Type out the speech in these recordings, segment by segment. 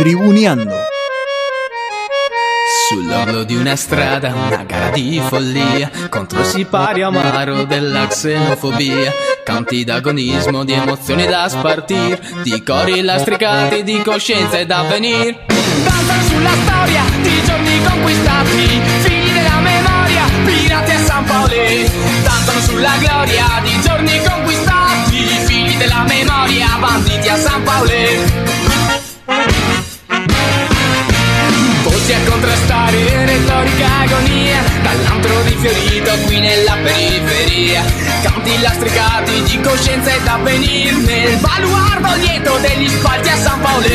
Tribuneando. Sull'orlo di una strada, una gara di follia contro il sipario amaro della xenofobia. Canti d'agonismo, di emozioni da spartir, di cori lastricati, di coscienza e d'avvenir. Danzano sulla storia di giorni conquistati, figli della memoria, pirati a San Paolo. Danzano sulla gloria di giorni conquistati, figli della memoria, banditi a San Paolo. A contrastare, retorica agonia Dall'antro rifiorito qui nella periferia. Canti lastricati di coscienza ed avvenir Nel baluardo lieto degli spalti a San Paolo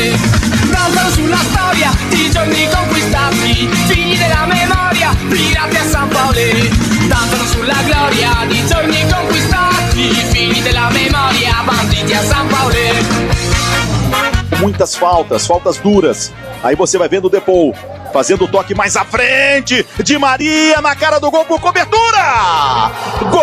Danzano sulla storia di giorni conquistati Figli della memoria, pirati a San Paolo Danzano sulla gloria di giorni conquistati Figli della memoria, banditi a San Paolo muitas faltas, faltas duras. Aí você vai vendo o Depou fazendo o toque mais à frente de Maria na cara do gol por cobertura. Gol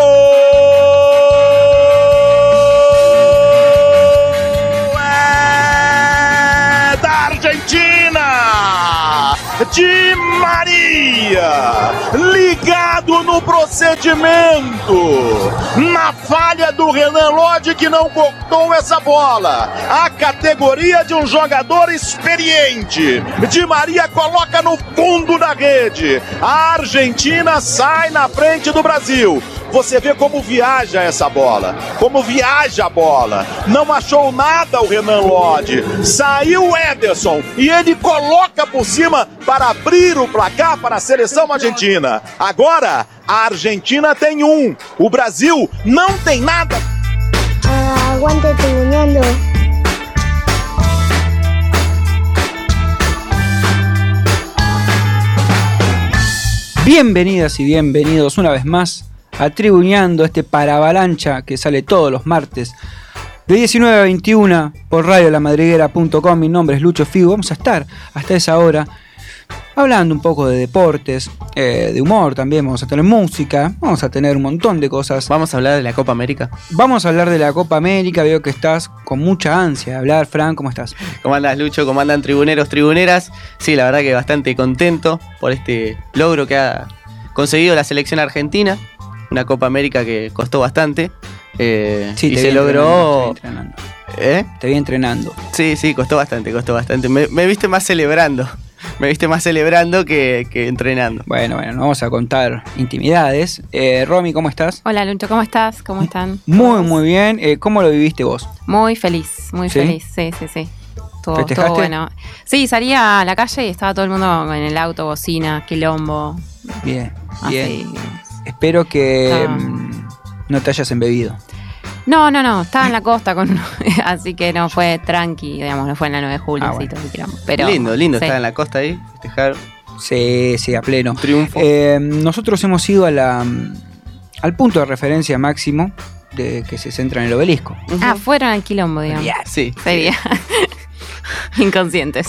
é da Argentina. De Maria, ligado no procedimento, na falha do Renan Lodge que não cortou essa bola. A categoria de um jogador experiente. De Maria coloca no fundo da rede. A Argentina sai na frente do Brasil. Você vê como viaja essa bola, como viaja a bola. Não achou nada o Renan Lodge. Saiu o Ederson e ele coloca por cima para abrir o placar para a seleção argentina. Agora, a Argentina tem um, o Brasil não tem nada. Ah, aguante tribuneando. Bienvenidas y bienvenidos una vez más a Tribuneando, este paravalancha que sale todos los martes de 19 a 21 por radiolamadriguera.com. Mi nombre es Lucho Figo. Vamos a estar hasta esa hora hablando un poco de deportes, eh, de humor también. Vamos a tener música, vamos a tener un montón de cosas. Vamos a hablar de la Copa América. Vamos a hablar de la Copa América. Veo que estás con mucha ansia de hablar. Fran, ¿cómo estás? ¿Cómo andas, Lucho? ¿Cómo andan tribuneros, tribuneras? Sí, la verdad que bastante contento por este logro que ha conseguido la selección argentina. Una Copa América que costó bastante. eh, Sí, y te se vi logró. entrenando, ¿Eh? Te vi entrenando. Sí, sí, costó bastante, costó bastante. Me, me viste más celebrando. Me viste más celebrando que, que entrenando. Bueno, bueno, no vamos a contar intimidades. Eh, Romy, ¿cómo estás? Hola Lucho, ¿cómo estás? ¿Cómo están? Muy, muy bien. Eh, ¿Cómo lo viviste vos? Muy feliz, muy ¿Sí? feliz, sí, sí, sí. Todo, ¿Festejaste? todo bueno. Sí, salía a la calle y estaba todo el mundo en el auto, bocina, quilombo. Bien, Así. bien. Espero que Ah. mm, no te hayas embebido. No, no, no, estaba en la costa con así que no fue tranqui, digamos, no fue en la 9 de julio, Ah, así bueno. todo. Pero, lindo, lindo sí. estar en la costa ahí, festejar Sí, sí, a pleno. un triunfo. Eh, nosotros hemos ido a la, al punto de referencia máximo de que se centra en el obelisco. Ah, fueron al quilombo, digamos. sí. Sería. inconscientes.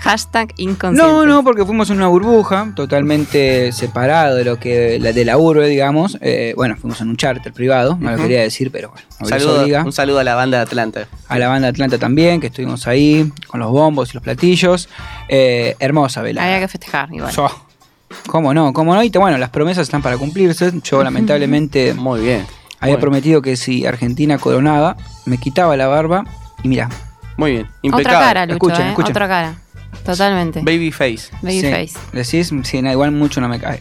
Hashtag inconscientes. No, no, porque fuimos en una burbuja totalmente separado de lo que la de la urbe, digamos. Eh, bueno, fuimos en un charter privado, no lo quería decir, pero bueno, Un saludo, un saludo a la banda de Atlanta. A la banda Atlanta también, que estuvimos ahí con los bombos y los platillos. Eh, hermosa velada. Había que festejar igual. So, ¿Cómo no? ¿Cómo no? Y te- bueno, las promesas están para cumplirse. Yo lamentablemente Muy bien. había Bueno. prometido que si Argentina coronaba, me quitaba la barba y mira, Muy bien. Otra Impecable. cara, Lucho, Escuchen, ¿eh? escuchen. Otra cara. Totalmente. Babyface. Babyface. decís, sí, no, igual mucho no me cae.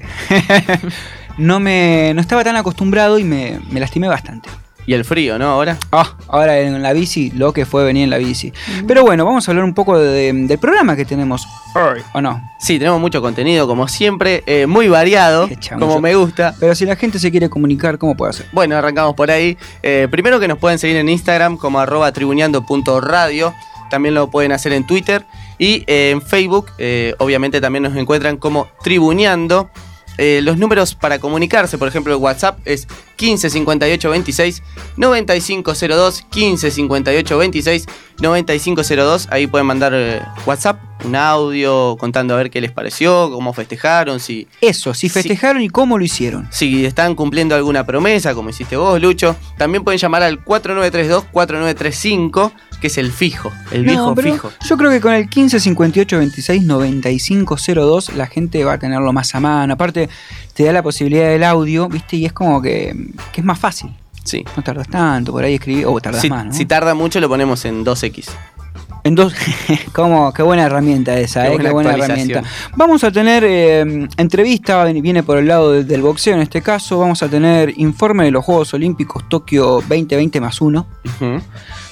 no me no estaba tan acostumbrado y me, me lastimé bastante. Y el frío, ¿no? Ahora. Ah, ahora en la bici, lo que fue venir en la bici. Pero bueno, vamos a hablar un poco de- del programa que tenemos hoy, ¿o no? Sí, tenemos mucho contenido, como siempre, eh, muy variado, como me gusta. Pero si la gente se quiere comunicar, ¿cómo puede hacer? Bueno, arrancamos por ahí. Eh, primero que nos pueden seguir en Instagram como arroba tribuneando.radio. También lo pueden hacer en Twitter. Y eh, en Facebook, eh, obviamente, también nos encuentran como Tribuneando. Eh, los números para comunicarse, por ejemplo, el WhatsApp es 15 58 26 9502. 15 58 26 9502. Ahí pueden mandar eh, WhatsApp un audio contando a ver qué les pareció, cómo festejaron, si, Eso, si festejaron y cómo lo hicieron. si están cumpliendo alguna promesa, como hiciste vos, Lucho. También pueden llamar al 4932-4935, que es el fijo, el No, viejo pero fijo. Yo creo que con el 15 58 26 95 02 la gente va a tenerlo más a mano. Aparte, te da la posibilidad del audio, ¿viste? Y es como que, que es más fácil. Sí. No tardas tanto por ahí escribir, o tardas Si, más, ¿no? si tarda mucho, lo ponemos en 2X. En dos, ¿cómo? qué buena herramienta esa, Qué ¿eh? buena qué buena actualización. herramienta. Vamos a tener eh, entrevista, viene por el lado de- del boxeo en este caso. Vamos a tener informe de los Juegos Olímpicos Tokio 2020 más uno.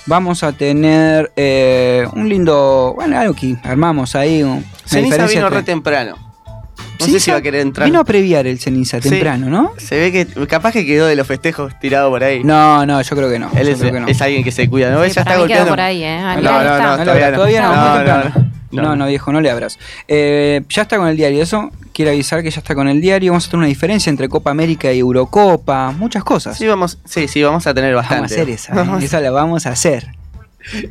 Vamos a tener eh, un lindo, bueno, algo que armamos ahí. Ceniza vino re temprano. No sé Ceniza si va a querer entrar. Vino a previar el ceniza Sí. temprano, ¿no? Se ve que capaz que quedó de los festejos tirado por ahí. No, no, yo creo que no. Él es, creo que no. es alguien que se cuida, ¿no? Sí, Ella está golpeando. por ahí, ¿eh? No, no, no, No, todavía no. todavía no, No, muy no, temprano. no. No, no, viejo, no le abras. Eh, ya está con el diario, eso. Quiero avisar que ya está con el diario. Vamos a tener una diferencia entre Copa América y Eurocopa. Muchas cosas. Sí, vamos, sí, sí, vamos a tener bastante. vamos a hacer esa. ¿eh? Esa la vamos a hacer.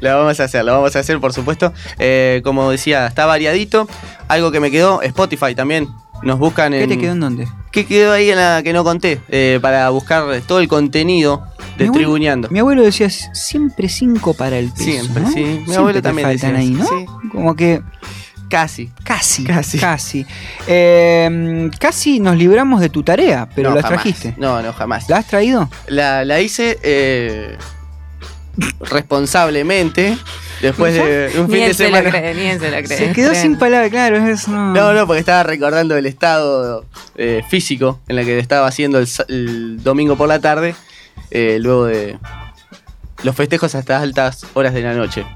La vamos a hacer, la vamos a hacer, por supuesto. Eh, como decía, está variadito. Algo que me quedó, Spotify también. Nos buscan en. ¿Qué te quedó en dónde? ¿Qué quedó ahí en la que no conté? Eh, para buscar todo el contenido de Mi abuelo- Tribuneando. Mi abuelo decía siempre cinco para el peso. Siempre, ¿no? sí. Mi Siempre abuelo también faltan ahí, ¿no? sí. Como que Casi. casi, Casi. casi. Eh, casi nos libramos de tu tarea, pero No, la jamás. trajiste. No, no, jamás. ¿La has traído? La, la hice eh, responsablemente. Después de un Ni fin de lo semana. cree, ni él se lo cree. Se quedó sin palabras, claro. Es, no. No, no, porque estaba recordando el estado eh, físico en el que estaba haciendo el, domingo por la tarde, eh, luego de los festejos hasta altas horas de la noche.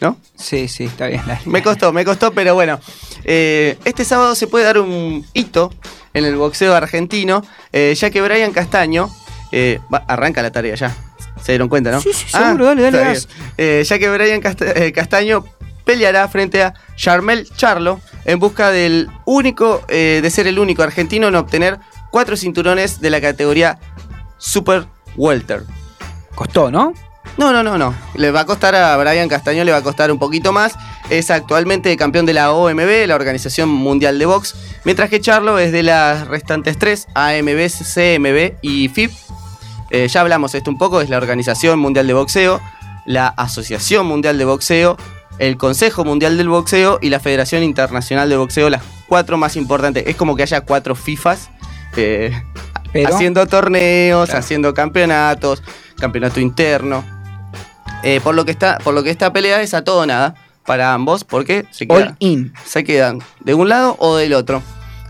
¿No? Sí, sí, está bien. dale. Me costó, me costó, pero bueno. Eh, este sábado se puede dar un hito en el boxeo argentino, eh, ya que Brian Castaño. eh, va- arranca la tarea ya. Se dieron cuenta, ¿no? Sí, sí, seguro, dale, dale. Eh, ya que Brian Casta- eh, Castaño peleará frente a Charmel Charlo en busca del único, eh, de ser el único argentino en obtener cuatro cinturones de la categoría Super Welter. Costó, ¿no? No, no, no, no. Le va a costar a Brian Castaño, le va a costar un poquito más. Es actualmente campeón de la OMB, la Organización Mundial de Box, mientras que Charlo es de las restantes tres, AMB, CMB y FIB. Eh, ya hablamos esto un poco, es la Organización Mundial de Boxeo, la Asociación Mundial de Boxeo, el Consejo Mundial del Boxeo y la Federación Internacional de Boxeo, las cuatro más importantes. Es como que haya cuatro FIFAs. eh, haciendo torneos, Claro. haciendo campeonatos, campeonato interno. Eh, por, lo que está, por lo que esta pelea es a todo o nada para ambos, porque se All quedan, in. se quedan de un lado o del otro.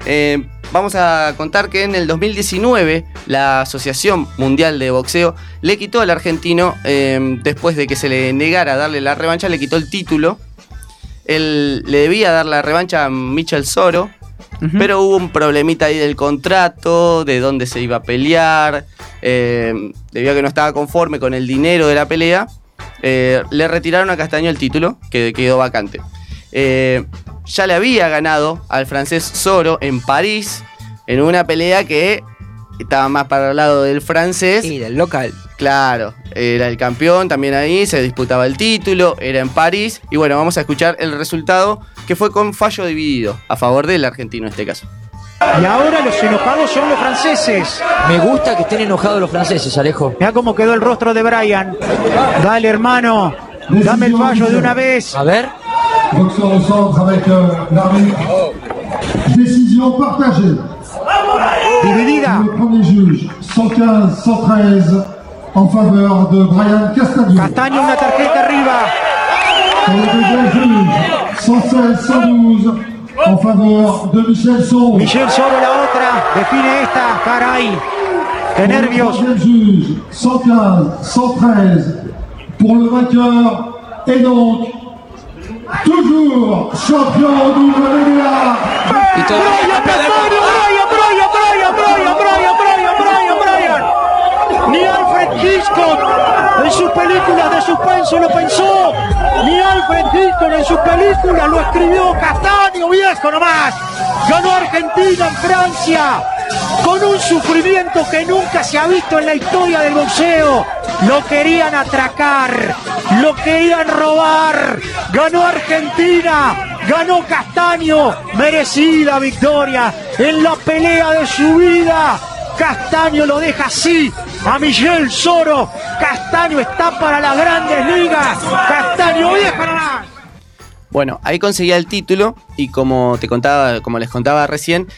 Eh, vamos a contar que en el 2019 la Asociación Mundial de Boxeo le quitó al argentino, eh, después de que se le negara darle la revancha, le quitó el título. Él le debía dar la revancha a Michel Soro, pero hubo un problemita ahí del contrato, de dónde se iba a pelear, eh, debido a que no estaba conforme con el dinero de la pelea, eh, le retiraron a Castaño el título, que quedó vacante. Eh, ya le había ganado al francés Soro en París, en una pelea que estaba más para el lado del francés. Y del local. Claro, era el campeón también ahí, se disputaba el título, era en París. Y bueno, vamos a escuchar el resultado que fue con fallo dividido, a favor del argentino en este caso. Y ahora los enojados son los franceses. Me gusta que estén enojados los franceses, Alejo. Mira cómo quedó el rostro de Brian. Dale, hermano. Dame el fallo de una vez. A ver. Euh. Décision partagée. Dividida. Le premier juge, 115-113, en faveur de Brian Castagneux. Castaño una tarjeta arriba. Pour le deuxième juge, 116-112, en faveur de Michel Son. Michel Soro la otra. Define esta. Caray. Qué Pour le nervios. troisième juge, 115-113, pour le vainqueur, et donc, toujours champion WBA. Brian. Brian, Brian, Brian, Brian, Brian, Brian, Brian, Brian. Ni Alfred Hitchcock en sus películas de suspenso lo pensó. Ni Alfred Hitchcock en sus películas lo escribió Castaño, viejo nomás. Ganó Argentina en Francia con un sufrimiento que nunca se ha visto en la historia del boxeo. Lo querían atracar, lo querían robar. Ganó Argentina, Ganó Castaño, merecida victoria en la pelea de su vida. Castaño lo deja así a Miguel Soro. Castaño está para las grandes ligas. Castaño vieja Bueno, ahí conseguía el título y como te contaba, como les contaba recién,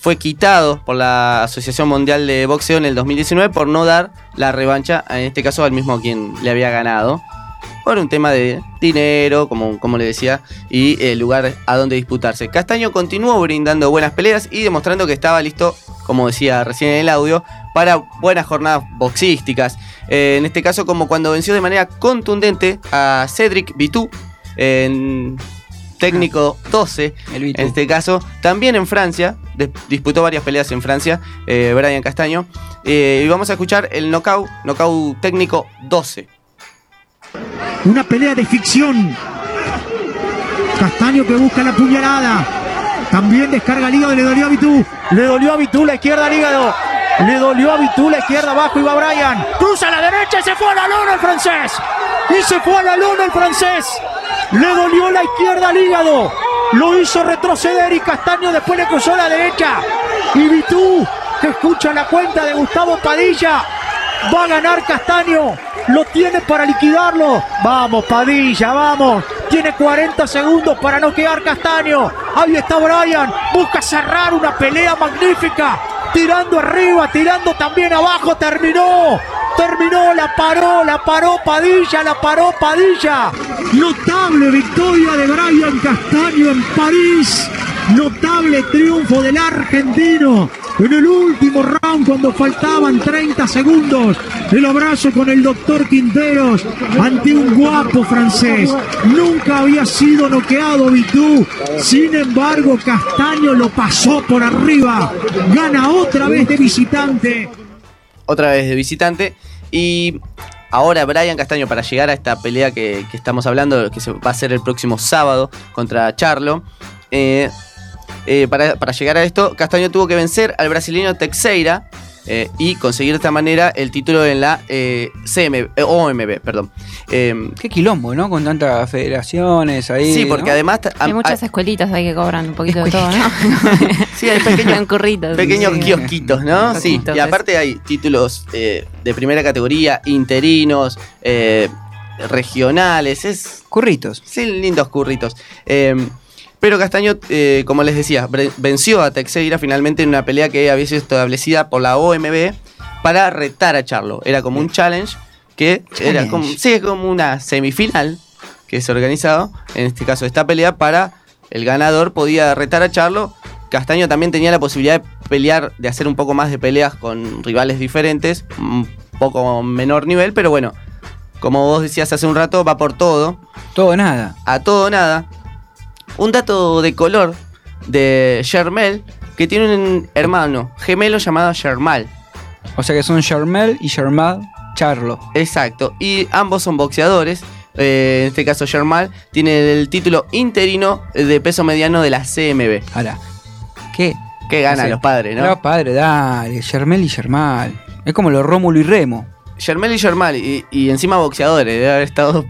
fue quitado por la Asociación Mundial de Boxeo en el 2019 por no dar la revancha, en este caso al mismo quien le había ganado. Por un tema de dinero, como, como le decía, y el lugar a donde disputarse. Castaño continuó brindando buenas peleas y demostrando que estaba listo, como decía recién en el audio, para buenas jornadas boxísticas. Eh, en este caso, como cuando venció de manera contundente a Cedric Vitu en técnico 12, en este caso, también en Francia, disputó varias peleas en Francia, eh, Brian Castaño, Eh, y vamos a escuchar el knockout, knockout técnico 12. Una pelea de ficción. Castaño que busca la puñalada. También descarga el hígado, le dolió a Vitú. Le dolió a Vitú la izquierda al hígado. Le dolió a Vitú la izquierda abajo y va Brian. Cruza la derecha y se fue a la luna el francés. Y se fue a la luna el francés. Le dolió la izquierda al hígado. Lo hizo retroceder y Castaño después le cruzó la derecha. Y Vitú, que escucha la cuenta de Gustavo Padilla, Va a ganar Castaño. Lo tiene para liquidarlo. Vamos, Padilla, vamos. Tiene 40 segundos para no quedar Castaño. Ahí está Brian. Busca cerrar una pelea magnífica. Tirando arriba, tirando también abajo. Terminó. Terminó, la paró, la paró Padilla, la paró Padilla. Notable victoria de Brian Castaño en París. Notable triunfo del argentino. En el último round, cuando faltaban 30 segundos, el abrazo con el doctor Quinteros ante un guapo francés. Nunca había sido noqueado Vitú. Sin embargo, Castaño lo pasó por arriba. Gana otra vez de visitante. otra vez de visitante. Y ahora Brian Castaño, para llegar a esta pelea que, estamos hablando, que va a ser el próximo sábado contra Charlo. eh, eh, para, para llegar a esto, Castaño tuvo que vencer al brasileño Teixeira eh, y conseguir de esta manera el título en la eh, CM, eh, OMB, perdón. Eh, Qué quilombo, ¿no? Con tantas federaciones ahí. sí, porque ¿no? además... Hay muchas escuelitas ahí que cobran un poquito de todo, ¿no? Sí, hay pequeños, En curritos. pequeños Sí. kiosquitos, ¿no? Sí, y aparte hay títulos eh, de primera categoría, interinos, eh, regionales, es... Curritos. Sí, lindos curritos. Eh, pero Castaño, eh, como les decía, venció a Teixeira finalmente en una pelea que había sido establecida por la OMB para retar a Charlo. Era como un challenge que era como, sí, como una semifinal que se organizado, en este caso esta pelea, para el ganador podía retar a Charlo. Castaño también tenía la posibilidad de pelear, de hacer un poco más de peleas con rivales diferentes, un poco menor nivel, pero bueno, como vos decías hace un rato, va por todo. Todo nada. A todo nada. Un dato de color de Shermel, que tiene un hermano gemelo llamado Shermal. O sea que son Charmel y Charmal Charlo. Exacto. Y ambos son boxeadores. Eh, en este caso, Shermal tiene el título interino de peso mediano de la CMB. Ahora, ¿qué? Que ganan los padres, ¿no? Los padres, dale. Charmel y Charmal. Es como los Rómulo y Remo. Shermel y Shermal, y, y encima boxeadores, debe haber estado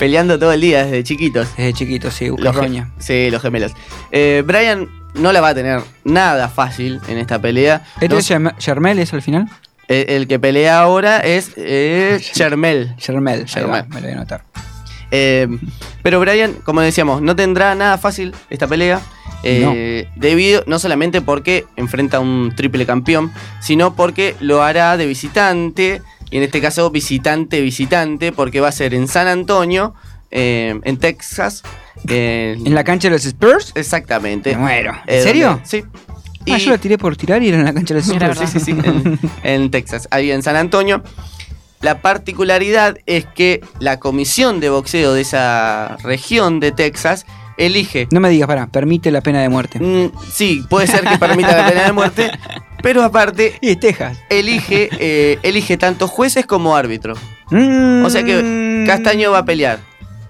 peleando todo el día desde chiquitos. Desde chiquitos, sí, Los Bucarroña. sí, los gemelos. Eh, Brian no la va a tener nada fácil en esta pelea. ¿Este No- es Charmel es al final? el, el que pelea ahora es eh, va, Me lo voy a anotar. Eh, pero Brian, como decíamos, no tendrá nada fácil esta pelea. eh, Debido, no solamente porque enfrenta a un triple campeón, sino porque lo hará de visitante. Y en este caso, visitante-visitante, porque va a ser en San Antonio, eh, en Texas. eh, ¿En la cancha de los Spurs? Exactamente. Me muero. ¿En Eh, serio? donde- sí. Ah, Y- yo la tiré por tirar y era en la cancha de los Spurs. Sí, sí, sí, en, en Texas, ahí en San Antonio. La particularidad es que la comisión de boxeo de esa región de Texas elige. No me digas, pará, permite la pena de muerte. Mm, sí, puede ser que permita la pena de muerte, pero aparte Y Texas. elige, eh, elige tanto jueces como árbitro. Mm. O sea que Castaño va a pelear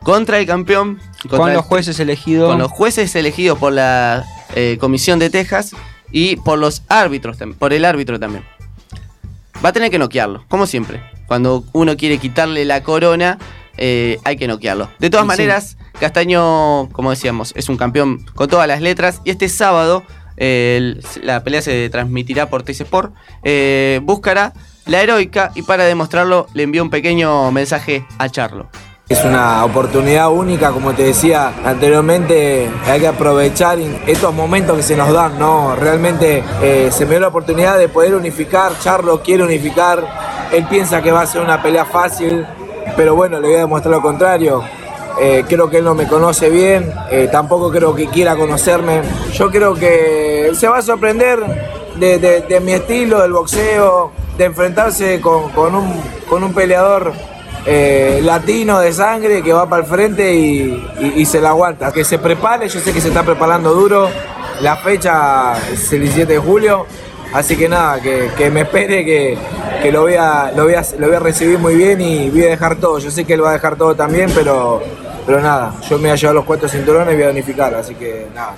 contra el campeón, contra Con los jueces elegidos. con los jueces elegidos por la eh, comisión de Texas y por los árbitros, por el árbitro también. Va a tener que noquearlo, como siempre. Cuando uno quiere quitarle la corona, eh, hay que noquearlo. De todas sí. maneras, Castaño, como decíamos, es un campeón con todas las letras. Y este sábado la pelea se transmitirá por TC Sport. eh, buscará la heroica y para demostrarlo le envió un pequeño mensaje a Charlo. Es una oportunidad única, como te decía anteriormente, hay que aprovechar estos momentos que se nos dan, ¿no? Realmente eh, se me dio la oportunidad de poder unificar, Charlo quiere unificar, él piensa que va a ser una pelea fácil, pero bueno, le voy a demostrar lo contrario. Eh, creo que él no me conoce bien, eh, tampoco creo que quiera conocerme. Yo creo que se va a sorprender de, de- mi estilo, del boxeo, de enfrentarse con, con un, con un peleador eh, latino de sangre que va para el frente y, y- y se la aguanta. Que se prepare, yo sé que se está preparando duro. La fecha es el 17 de julio. Así que nada, que, que me espere, que, que lo, voy a, lo, voy a, lo voy a recibir muy bien y voy a dejar todo. Yo sé que él va a dejar todo también, pero, pero nada, yo me voy a llevar los cuatro cinturones y voy a unificar. Así que nada.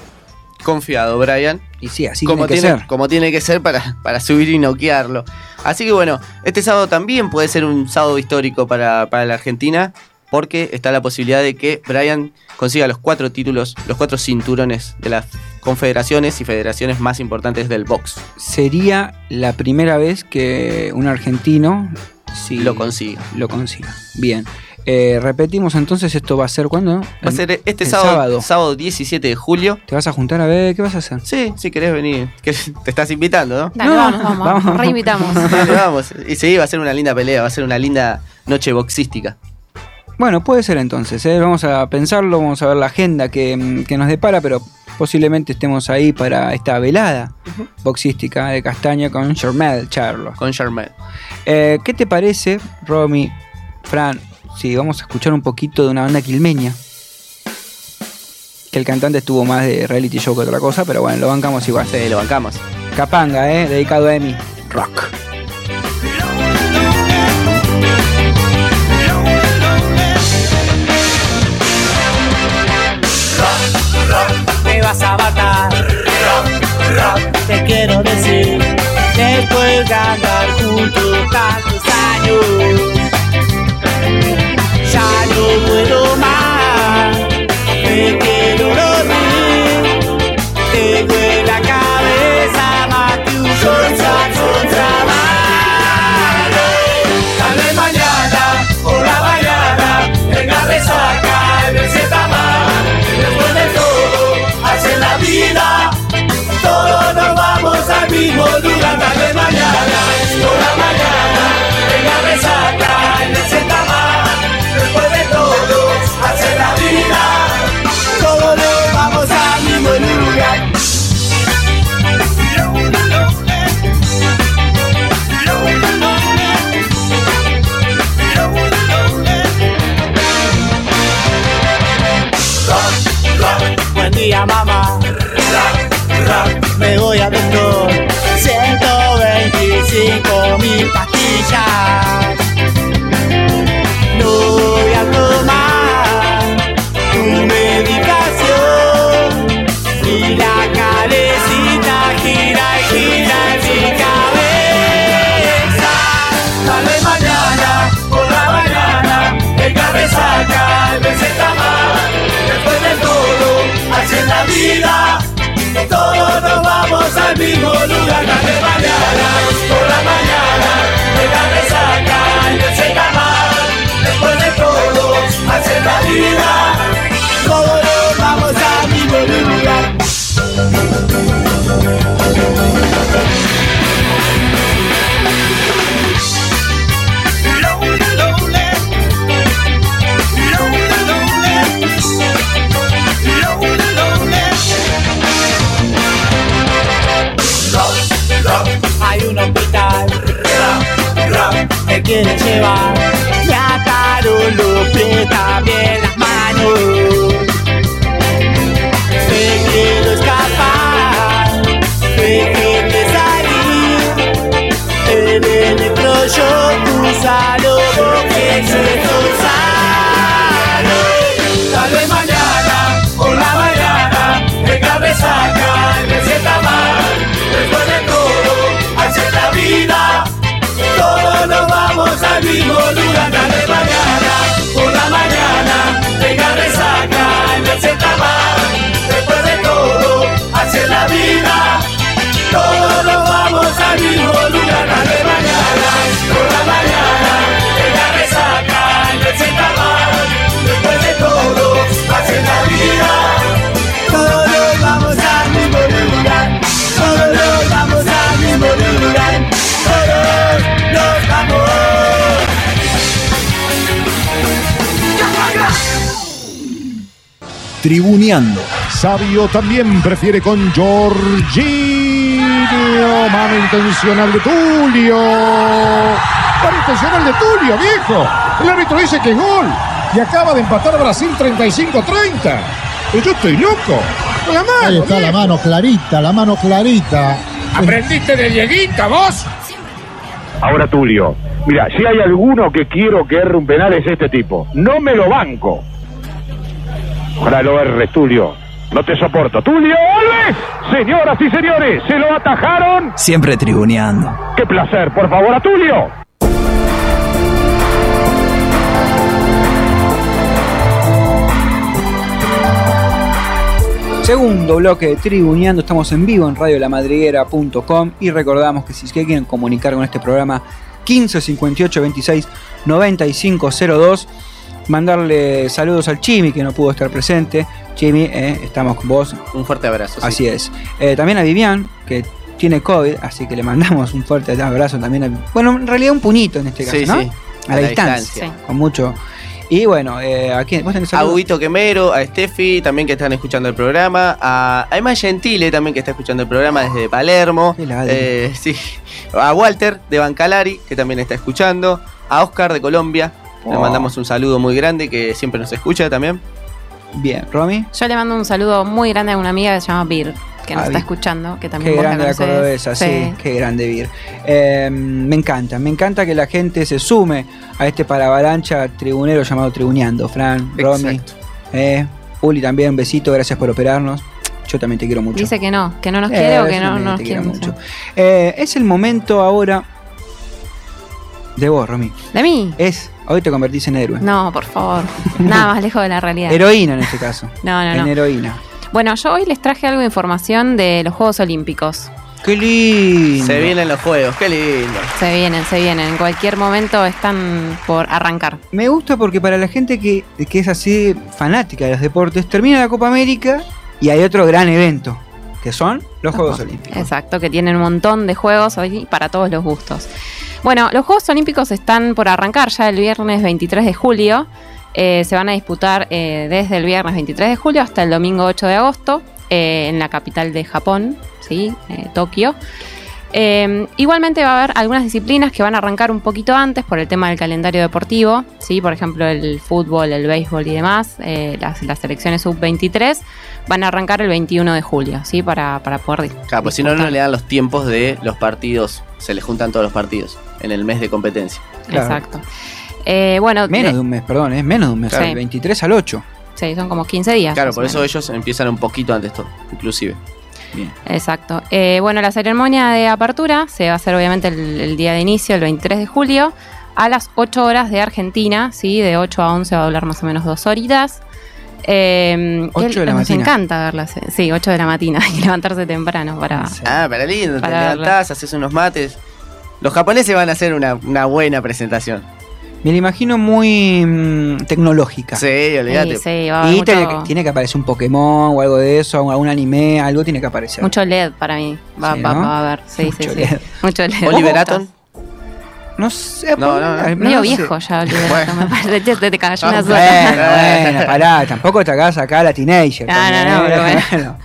Confiado, Brian. Y sí, así como tiene que tiene, ser. como tiene que ser para, para subir y noquearlo. Así que bueno, este sábado también puede ser un sábado histórico para, para la Argentina, porque está la posibilidad de que Brian consiga los cuatro títulos, los cuatro cinturones de las confederaciones y federaciones más importantes del box. Sería la primera vez que un argentino sí, Lo consiga. Lo consiga. Bien. Eh, repetimos entonces, esto va a ser cuándo? Va a ser este sábado, sábado, 17 de julio. ¿Te vas a juntar a ver qué vas a hacer? Sí, si querés venir. Que Te estás invitando, ¿no? Dale, No, vamos, vamos, vamos. reinvitamos. Dale, vamos. Y sí, va a ser una linda pelea, va a ser una linda noche boxística. Bueno, puede ser entonces, ¿eh? vamos a pensarlo, vamos a ver la agenda que, mm, que nos depara, pero posiblemente estemos ahí para esta velada boxística de Castaño con Charmel Charlo. Con Charmel. Eh, ¿Qué te parece, Romy, Fran? Si vamos a escuchar un poquito de una banda quilmeña. Que el cantante estuvo más de reality show que otra cosa, pero bueno, lo bancamos igual. Sí, lo bancamos. Capanga, ¿eh? Dedicado a Emi. Rock. me vas a matar. Te quiero decir, después de andar juntos tantos años, no puedo más. Me quiero dormir, tengo Sabio también prefiere con Jorginho. Mano intencional de Tulio. Mano intencional de Tulio, viejo. El árbitro dice que es gol. Y acaba de empatar Brasil 35-30. Pero yo estoy loco. Estoy a mano, Ahí está la mano clarita, la mano clarita. ¿Aprendiste de Dieguita vos? Ahora Tulio. Mira, si hay alguno que quiero que erre un penal es este tipo. No me lo banco. Ojalá lo erres, Tulio. No te soporto. ¡Tulio Alves! Señoras y señores, se lo atajaron. Siempre tribuneando. ¡Qué placer! Por favor, a Tulio. Segundo bloque de Tribuneando, estamos en vivo en radiolamadriguera.com y recordamos que si quieren comunicar con este programa 15 58 26 95 02, mandarle saludos al Chimi que no pudo estar presente. Chimi, eh, estamos con vos. Un fuerte abrazo. sí. Así es. Eh, también a Vivian, que tiene COVID, así que le mandamos un fuerte abrazo también. A, bueno, en realidad un puñito en este caso, Sí, ¿no? sí. A, la, distancia. Con mucho. Y bueno, eh, ¿a quién? ¿Vos tenés A? Huguito Quemero, a Steffi, también que están escuchando el programa, a a Emma Gentile, también que está escuchando el programa desde Palermo, eh, sí, a Walter de Bancalari, que también está escuchando, a Oscar de Colombia, le mandamos un saludo muy grande, que siempre nos escucha también. Bien, Romy. Yo le mando un saludo muy grande a una amiga que se llama Bir, que nos Ah, está escuchando, que también Qué vos grande la cordobesa, sí. qué grande Vir. Eh, me encanta, me encanta que la gente se sume a este paravalancha tribunero llamado Tribuneando. Fran, Romy, eh, Uli también, un besito, gracias por operarnos. Yo también te quiero mucho. Dice que no, que no nos Eh, quiere o que no, nos quiere quiero mucho. Eh, es el momento ahora de vos, Romy. ¿De mí? Es, hoy te convertís en héroe. No, por favor. Nada más lejos de la realidad. Heroína en este caso. No, no, en no. heroína. Bueno, yo hoy les traje algo de información de los Juegos Olímpicos. Qué lindo. Se vienen los juegos, qué lindo. Se vienen, se vienen. En cualquier momento están por arrancar. Me gusta porque para la gente que, que es así fanática de los deportes, termina la Copa América y hay otro gran evento, que son los Juegos Olímpicos. Exacto, que tienen un montón de juegos hoy para todos los gustos. Bueno, los Juegos Olímpicos están por arrancar ya el viernes 23 de julio. Eh, se van a disputar eh, desde el viernes 23 de julio hasta el domingo 8 de agosto eh, en la capital de Japón, ¿sí? Tokio. Igualmente va a haber algunas disciplinas que van a arrancar un poquito antes por el tema del calendario deportivo, ¿sí? por ejemplo el fútbol, el béisbol y demás, las, las selecciones sub-23 van a arrancar el 21 de julio, ¿sí? para, para poder Claro, pues si no, no le dan los tiempos de los partidos, se les juntan todos los partidos en el mes de competencia. Claro. Exacto. Eh, bueno, Menos de- de un mes, perdón, es menos de un mes, Sí. del 23 al 8. sí, son como 15 días. Claro, por eso menos. ellos empiezan un poquito antes todo, inclusive. Exacto. Eh, bueno, la ceremonia de apertura se va a hacer obviamente el, el día de inicio, el 23 de julio, a las 8 horas de Argentina, ¿sí? De 8 a 11 va a durar más o menos dos horitas. Eh, Ocho que de la nos matina. encanta verlas. eh, Sí, 8 de la mañana y levantarse temprano para... Ah, para lindo, Para te verla. levantás, haces unos mates. Los japoneses van a hacer una, una buena presentación. Me la imagino muy mm, tecnológica. Sí, olvídate. Sí, sí, va a haber Y mucho, tiene, que, tiene que aparecer un Pokémon o algo de eso, o algún anime, algo tiene que aparecer. mucho LED para mí. Va, Sí, va- ¿no? va a haber. Sí, sí, Mucho sí. LED. Mucho LED. Oliver Atom. No sé, No, no, no. no Medio sé. viejo ya, Oliver Atom, me parece. Te, te cayó una sola. Bueno, bueno, pará, tampoco te hagas acá la teenager. No, no, no, ¿eh? pero bueno.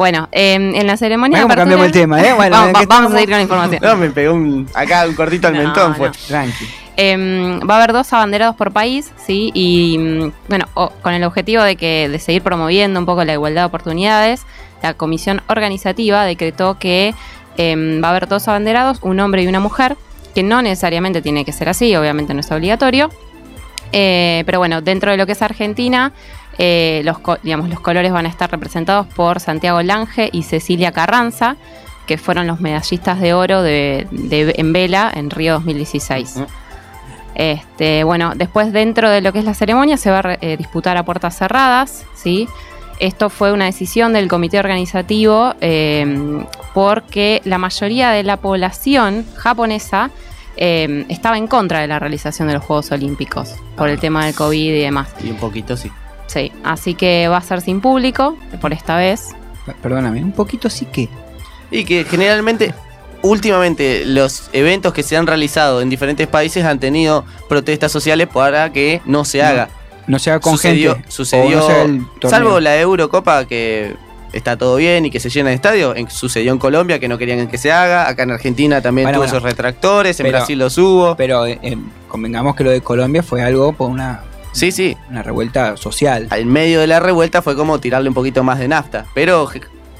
Bueno, eh, en la ceremonia cómo cambiamos el tema, ¿eh? Bueno, vamos, ¿en va- qué vamos a seguir con la información. No, me pegó un, acá un cortito al No, mentón. Fue. no. Tranqui. Eh, va a haber dos abanderados por país, ¿sí? Y mm, bueno, con el objetivo de que de seguir promoviendo un poco la igualdad de oportunidades, la comisión organizativa decretó que eh, va a haber dos abanderados, un hombre y una mujer, que no necesariamente tiene que ser así, obviamente no es obligatorio. Eh, pero bueno, dentro de lo que es Argentina, eh, los, digamos, los colores van a estar representados por Santiago Lange y Cecilia Carranza, que fueron los medallistas de oro de, de- en vela en Río 2016. Este, bueno, después dentro de lo que es la ceremonia se va a eh, disputar a puertas cerradas, ¿sí? Esto fue una decisión del comité organizativo eh, porque la mayoría de la población japonesa eh, estaba en contra de la realización de los Juegos Olímpicos por el tema del COVID y demás. Y un poquito sí. Sí, así que va a ser sin público por esta vez. Perdóname, un poquito sí que. Y que generalmente, últimamente, los eventos que se han realizado en diferentes países han tenido protestas sociales para que no se haga. no sea con sucedió, gente. sucedió no sea el salvo la Eurocopa que está todo bien y que se llena de estadio, en- sucedió en Colombia que no querían que se haga, acá en Argentina también Bueno, tuvo bueno. sus retractores, en Pero- Brasil los hubo. Pero eh, eh, convengamos que lo de Colombia fue algo por una, Sí, sí. una revuelta social. En medio de la revuelta fue como tirarle un poquito más de nafta, pero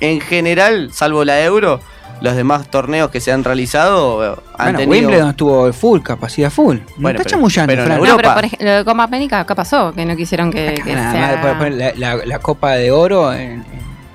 en general, salvo la Euro, los demás torneos que se han realizado han Bueno, tenido Wimbledon estuvo full, capacidad full. No Bueno, está pero- chamullando, pero en Fran. No, Europa. pero por ejemplo, lo de Copa América acá pasó, que no quisieron que, que Nada sea- más, la, la- la Copa de Oro en, en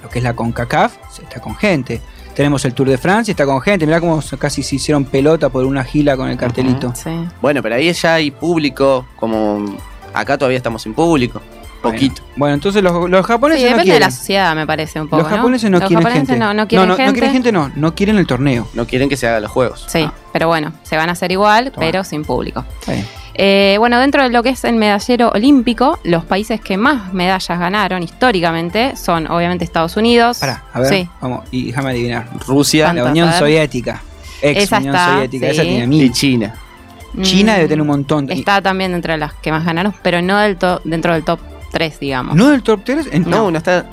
lo que es la CONCACAF, está con gente. Tenemos el Tour de Francia, está con gente. Mirá cómo casi se hicieron pelota por una gila con el cartelito. Bueno, pero ahí ya hay público, como acá todavía estamos sin público, poquito. Bueno, entonces los, los Sí, japoneses no depende de la sociedad, me parece un poco. los japoneses no, Los quieren japoneses gente. No, no quieren no, gente. no quieren gente, no. No quieren el torneo. No quieren que se hagan los juegos. Sí, pero bueno, se van a hacer igual, Toma. pero sin público. Está bien. Eh, bueno, dentro de lo que es el medallero olímpico, los países que más medallas ganaron históricamente son obviamente Estados Unidos. Pará, a ver, Sí. vamos, y déjame adivinar. Rusia, la. Unión. Soviética. Ex Esa Unión está, Soviética, sí. esa tiene y mil. China. China Mm, debe tener un montón. Está también dentro de las que más ganaron, pero no del to- dentro del top 3, digamos. ¿No del top 3? En, No, no está.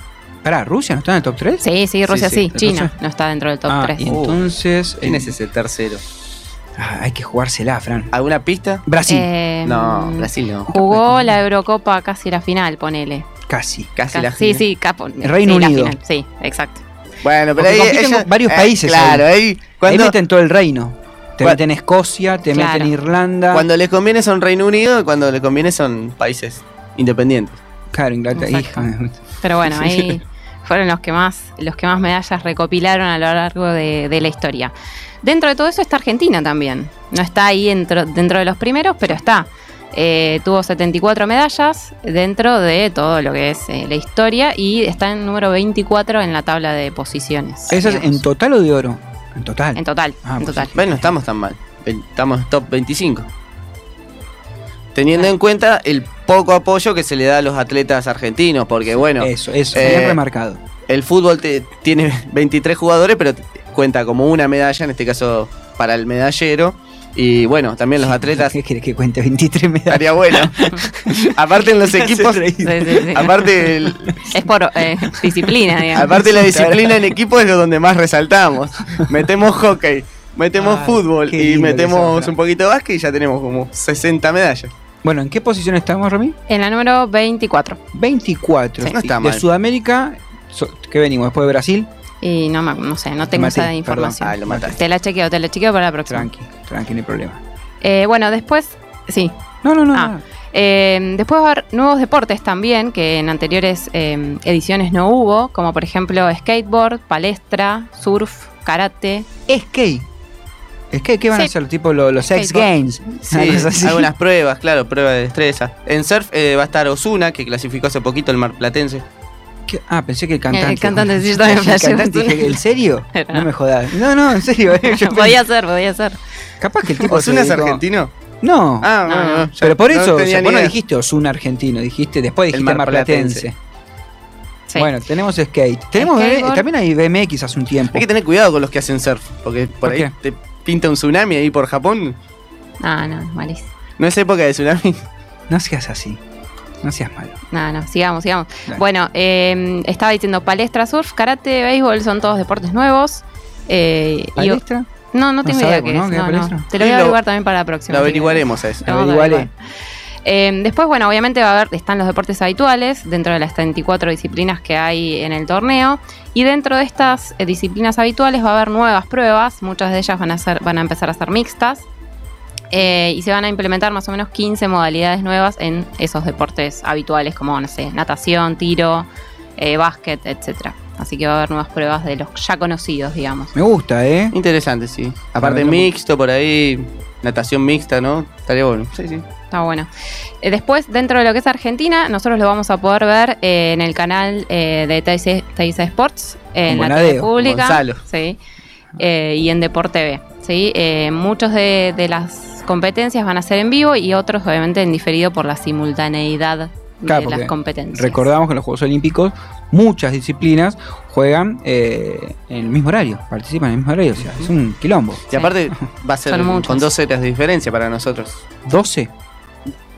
Pará, ¿Rusia no está en el top 3? Sí, sí, Rusia sí. sí. China Rusia. no está dentro del top Ah, 3. y entonces. ¿Quién eh, es ese tercero? ah, hay que jugársela, Fran. ¿Alguna pista? Brasil. Eh, No, Brasil no. Jugó la Eurocopa casi la final, ponele. Casi. Casi la sí, final. sí, capo. Reino sí, la Unido. final, Sí, exacto. Bueno, pero Porque ahí ella- varios eh, países. Claro, ahí. ahí. Ahí meten todo el reino. Te meten Escocia, te Claro. meten Irlanda. cuando les conviene son Reino Unido y cuando les conviene son países independientes. Claro, Inglaterra. Hija de- Pero bueno, ahí fueron los que más, los que más medallas recopilaron a lo largo de, de la historia. Dentro de todo eso está Argentina también. No está ahí dentro, dentro de los primeros, pero está. Eh, tuvo 74 medallas dentro de todo lo que es eh, la historia y está en número 24 en la tabla de posiciones. ¿Esas digamos. en total o de oro? En total. En total, Ah, en pues total. Bueno, no estamos tan mal. Estamos top 25. Teniendo en cuenta el poco apoyo que se le da a los atletas argentinos, porque bueno, Eso, eso, Eh, bien remarcado. el fútbol te- tiene 23 jugadores, pero cuenta como una medalla, en este caso para el medallero. Y bueno, también los atletas. ¿Qué querés que cuente? 23 medallas. Estaría bueno. aparte en los equipos. Sí, sí, sí. Aparte, el- Es por eh, disciplina, digamos. aparte la disciplina en equipo es lo donde más resaltamos. Metemos hockey, metemos Ay, fútbol y metemos un poquito de básquet y ya tenemos como 60 medallas. Bueno, ¿en qué posición estamos, Rami? En la número 24. 24. Sí, no está de mal. Sudamérica, so- ¿qué venimos? Después de Brasil. Y no, me- no sé, no tengo esa perdón. información. Ah, lo mataste. Te la chequeo, te la chequeo para la próxima. Tranqui, tranqui, no hay problema. Eh, bueno, después, sí. No, no, no. Ah. Eh, después va a haber nuevos deportes también, que en anteriores eh, ediciones no hubo, como por ejemplo skateboard, palestra, surf, karate. Skate. Skate, ¿qué van a hacer? Tipo lo- los X. Games. Sí, algunas pruebas, claro, pruebas de destreza. En surf eh, va a estar Osuna, que clasificó hace poquito el marplatense. ¿Qué? Ah, pensé que el cantante. El cantante, sí, yo también El cantante, dije, ¿En serio? No no. me jodas. No, no, en serio. podía ser, podía ser. Capaz que el tipo. ¿Osuna es argentino? No. Ah, No, no. no, Pero por no eso, o tenía sea, vos no dijiste Osuna argentino, dijiste, después dijiste marplatense. marplatense. Sí. Bueno, tenemos skate. Tenemos eh, también hay BMX hace un tiempo. Hay que tener cuidado con los que hacen surf, porque por, ¿Por ahí qué? te pinta un tsunami ahí por Japón. Ah, no, malísimo. No es época de tsunami. No seas así. No seas malo. No, no, sigamos, sigamos. Dale. Bueno, eh, estaba diciendo palestra, surf, karate, béisbol, son todos deportes nuevos. Eh, y- ¿Palestra? no, no tengo idea sabemos, qué ¿no? es. ¿Qué No, es no. palestra? Te lo voy a averiguar también para la próxima. Lo averiguaremos a eso. Lo vamos a Averiguale. averiguar. Eh, después, bueno, obviamente va a haber, están los deportes habituales dentro de las 34 disciplinas que hay en el torneo. Y dentro de estas eh, disciplinas habituales va a haber nuevas pruebas. Muchas de ellas van a, ser, van a empezar a ser mixtas. Eh, y se van a implementar más o menos 15 modalidades nuevas en esos deportes habituales, como, no sé, natación, tiro, eh, básquet, etcétera. Así que va a haber nuevas pruebas de los ya conocidos, digamos. Me gusta, ¿eh? Interesante, sí. Aparte mixto por ahí, natación mixta, ¿no? Estaría bueno. Sí, sí. Está bueno. Eh, después, dentro de lo que es Argentina, nosotros lo vamos a poder ver eh, en el canal eh, de TIC Sports, en la TV pública. Gonzalo. Sí. eh, y en Deport TV. ¿Sí? Eh, muchos de, de las competencias van a ser en vivo y otros, obviamente, en diferido por la simultaneidad Claro, de las competencias. Recordamos que en los Juegos Olímpicos muchas disciplinas juegan eh, en el mismo horario, participan en el mismo horario, o sea, es un quilombo. Y aparte va a ser con dos horas de diferencia para nosotros. ¿12?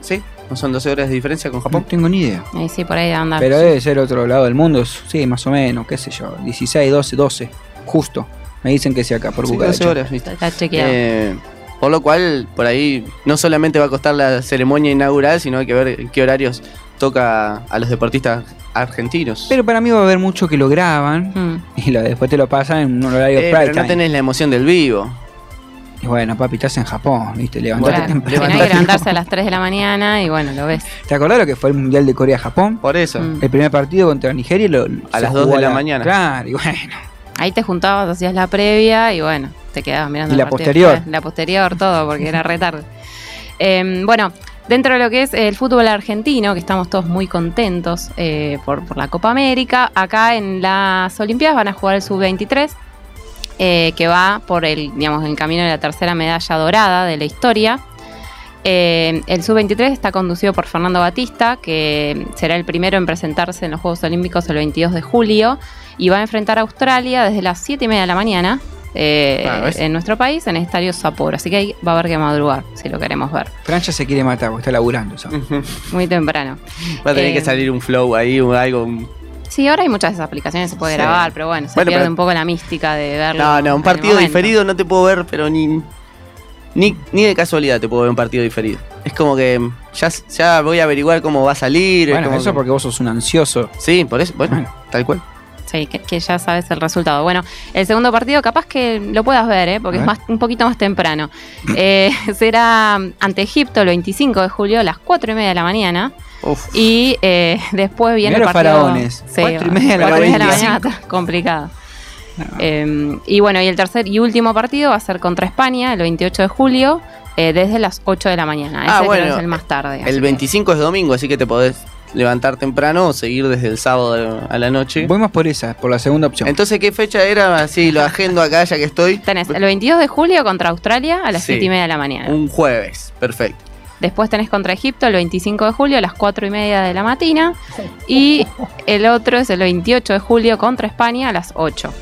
¿Sí? ¿No son 12 horas de diferencia con Japón? No tengo ni idea. Ahí sí, por ahí anda. Pero debe ser otro lado del mundo. Sí, más o menos, qué sé yo. 16, 12, 12. Justo. Me dicen que sea acá por Sí, Google. 12 horas, ¿viste? Está chequeado. Eh, por lo cual, por ahí no solamente va a costar la ceremonia inaugural, sino hay que ver en qué horarios toca a los deportistas argentinos. Pero para mí va a haber mucho que lo graban Mm. y lo, después te lo pasan en un horario Eh, pero no time. tenés la emoción del vivo. Y bueno, papi, estás en Japón, ¿viste? Levantate Claro, temprano. tenés que levantarse a las 3 de la mañana y bueno, lo ves. ¿Te acordás lo que fue el Mundial de Corea-Japón? Por eso. Mm. El primer partido contra Nigeria lo, A las jugó 2 de a la mañana. Claro, y bueno. Ahí te juntabas, hacías la previa y bueno, te quedabas mirando Y la partido. posterior. La posterior, todo, porque era re tarde. Eh, bueno, dentro de lo que es el fútbol argentino, que estamos todos muy contentos eh, por, por la Copa América, acá en las Olimpiadas van a jugar el Sub-23, eh, que va por el, digamos, el camino de la tercera medalla dorada de la historia. Eh, el Sub-23 está conducido por Fernando Batista, que será el primero en presentarse en los Juegos Olímpicos el 22 de julio y va a enfrentar a Australia desde las 7 y media de la mañana eh, Ah, en nuestro país, en el Estadio Sapporo. Así que ahí va a haber que madrugar, si lo queremos ver. Francia se quiere matar porque está laburando. ¿sabes? Muy temprano. Va a tener Eh, que salir un flow ahí, un- algo. un- Sí, ahora hay muchas de esas aplicaciones, se puede Sí. grabar, pero bueno, se Bueno, pierde pero- un poco la mística de verlo. No, no, un partido diferido no te puedo ver, pero ni, ni. Ni de casualidad te puedo ver un partido diferido. Es como que mm, ya, ya voy a averiguar cómo va a salir. es Bueno, como eso que- porque vos sos un ansioso. Sí, por eso, bueno, tal cual. Sí, que, que ya sabes el resultado. Bueno, el segundo partido capaz que lo puedas ver, ¿eh? porque es más, un poquito más temprano. Eh, será ante Egipto el 25 de julio a las 4 y media de la mañana. Uf. Y eh, después viene Mirá el los partido. faraones. Sí, Cuatro y media de la cuatro y media de la mañana. mañana, está complicado. Eh, y bueno, y el tercer y último partido va a ser contra España el 28 de julio eh, desde las 8 de la mañana. Ese Ah, creo bueno, es el más tarde. El que- 25 es domingo, así que te podés levantar temprano o seguir desde el sábado a la noche. Voy más por esa, por la segunda opción. Entonces, ¿qué fecha era? Así lo agendo acá ya que estoy. Tenés el 22 de julio contra Australia a las Sí. 7 y media de la mañana. Un jueves, perfecto. Después tenés contra Egipto el 25 de julio a las 4 y media de la mañana. Y el otro es el 28 de julio contra España a las 8.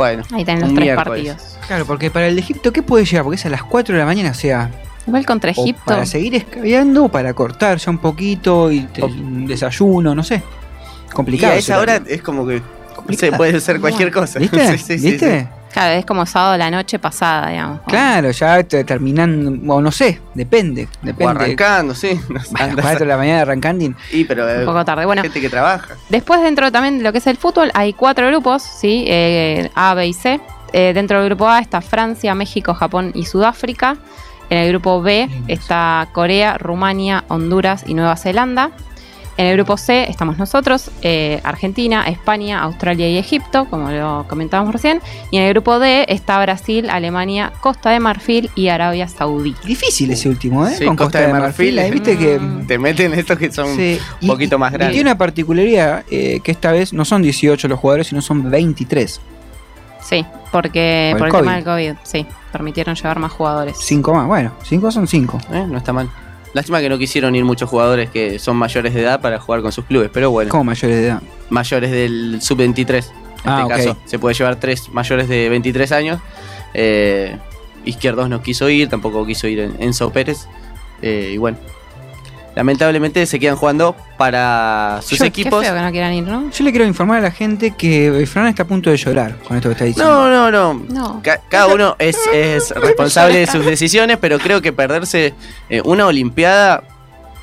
Bueno, Ahí tenés los tres miércoles. partidos. Claro, porque para el de Egipto, ¿qué puede llegar? Porque es a las 4 de la mañana, o sea. Igual contra o Egipto. para seguir escabeando, o para cortar ya un poquito y te- un desayuno, no sé. Y Complicado. a esa hora es como que se puede ser cualquier cosa. ¿Viste? Sí, sí, sí, ¿Viste? sí. Claro, es como sábado la noche pasada, digamos. Claro, ya te- terminando, o no sé, depende. depende. O arrancando, sí. A las 4 de la mañana arrancando. Y pero eh, Un poco tarde. Bueno, gente que trabaja. Después, dentro también de lo que es el fútbol, hay cuatro grupos, ¿sí? Eh, A, B y C. Eh, dentro del grupo A está Francia, México, Japón y Sudáfrica. En el grupo B está Corea, Rumania, Honduras y Nueva Zelanda. En el grupo C estamos nosotros, eh, Argentina, España, Australia y Egipto, como lo comentábamos recién. Y en el grupo D está Brasil, Alemania, Costa de Marfil y Arabia Saudí. Difícil ese último, ¿eh? Sí, Con Costa, de Marfil. ahí viste que. Te meten estos que son Sí, un poquito más Y grandes. tiene una particularidad eh, que esta vez no son 18 los jugadores, sino son 23. Sí, porque Por por el el tema del COVID, sí, permitieron llevar más jugadores. 5 más, bueno, 5 son 5. Eh, No está mal. Lástima que no quisieron ir muchos jugadores que son mayores de edad para jugar con sus clubes, pero bueno. Como mayores de edad. Mayores del sub-23. En Ah, este caso, se puede llevar tres mayores de 23 años. Eh, Izquierdos no quiso ir, tampoco quiso ir en- Enzo Pérez. Eh, y bueno, lamentablemente se quedan jugando para sus Yo- equipos. Qué feo que no quieran ir, ¿no? Yo le quiero informar a la gente que Fran está a punto de llorar con esto que está diciendo. No, no, no. No. Ca- cada uno es, es responsable de sus decisiones, pero creo que perderse eh, una Olimpiada,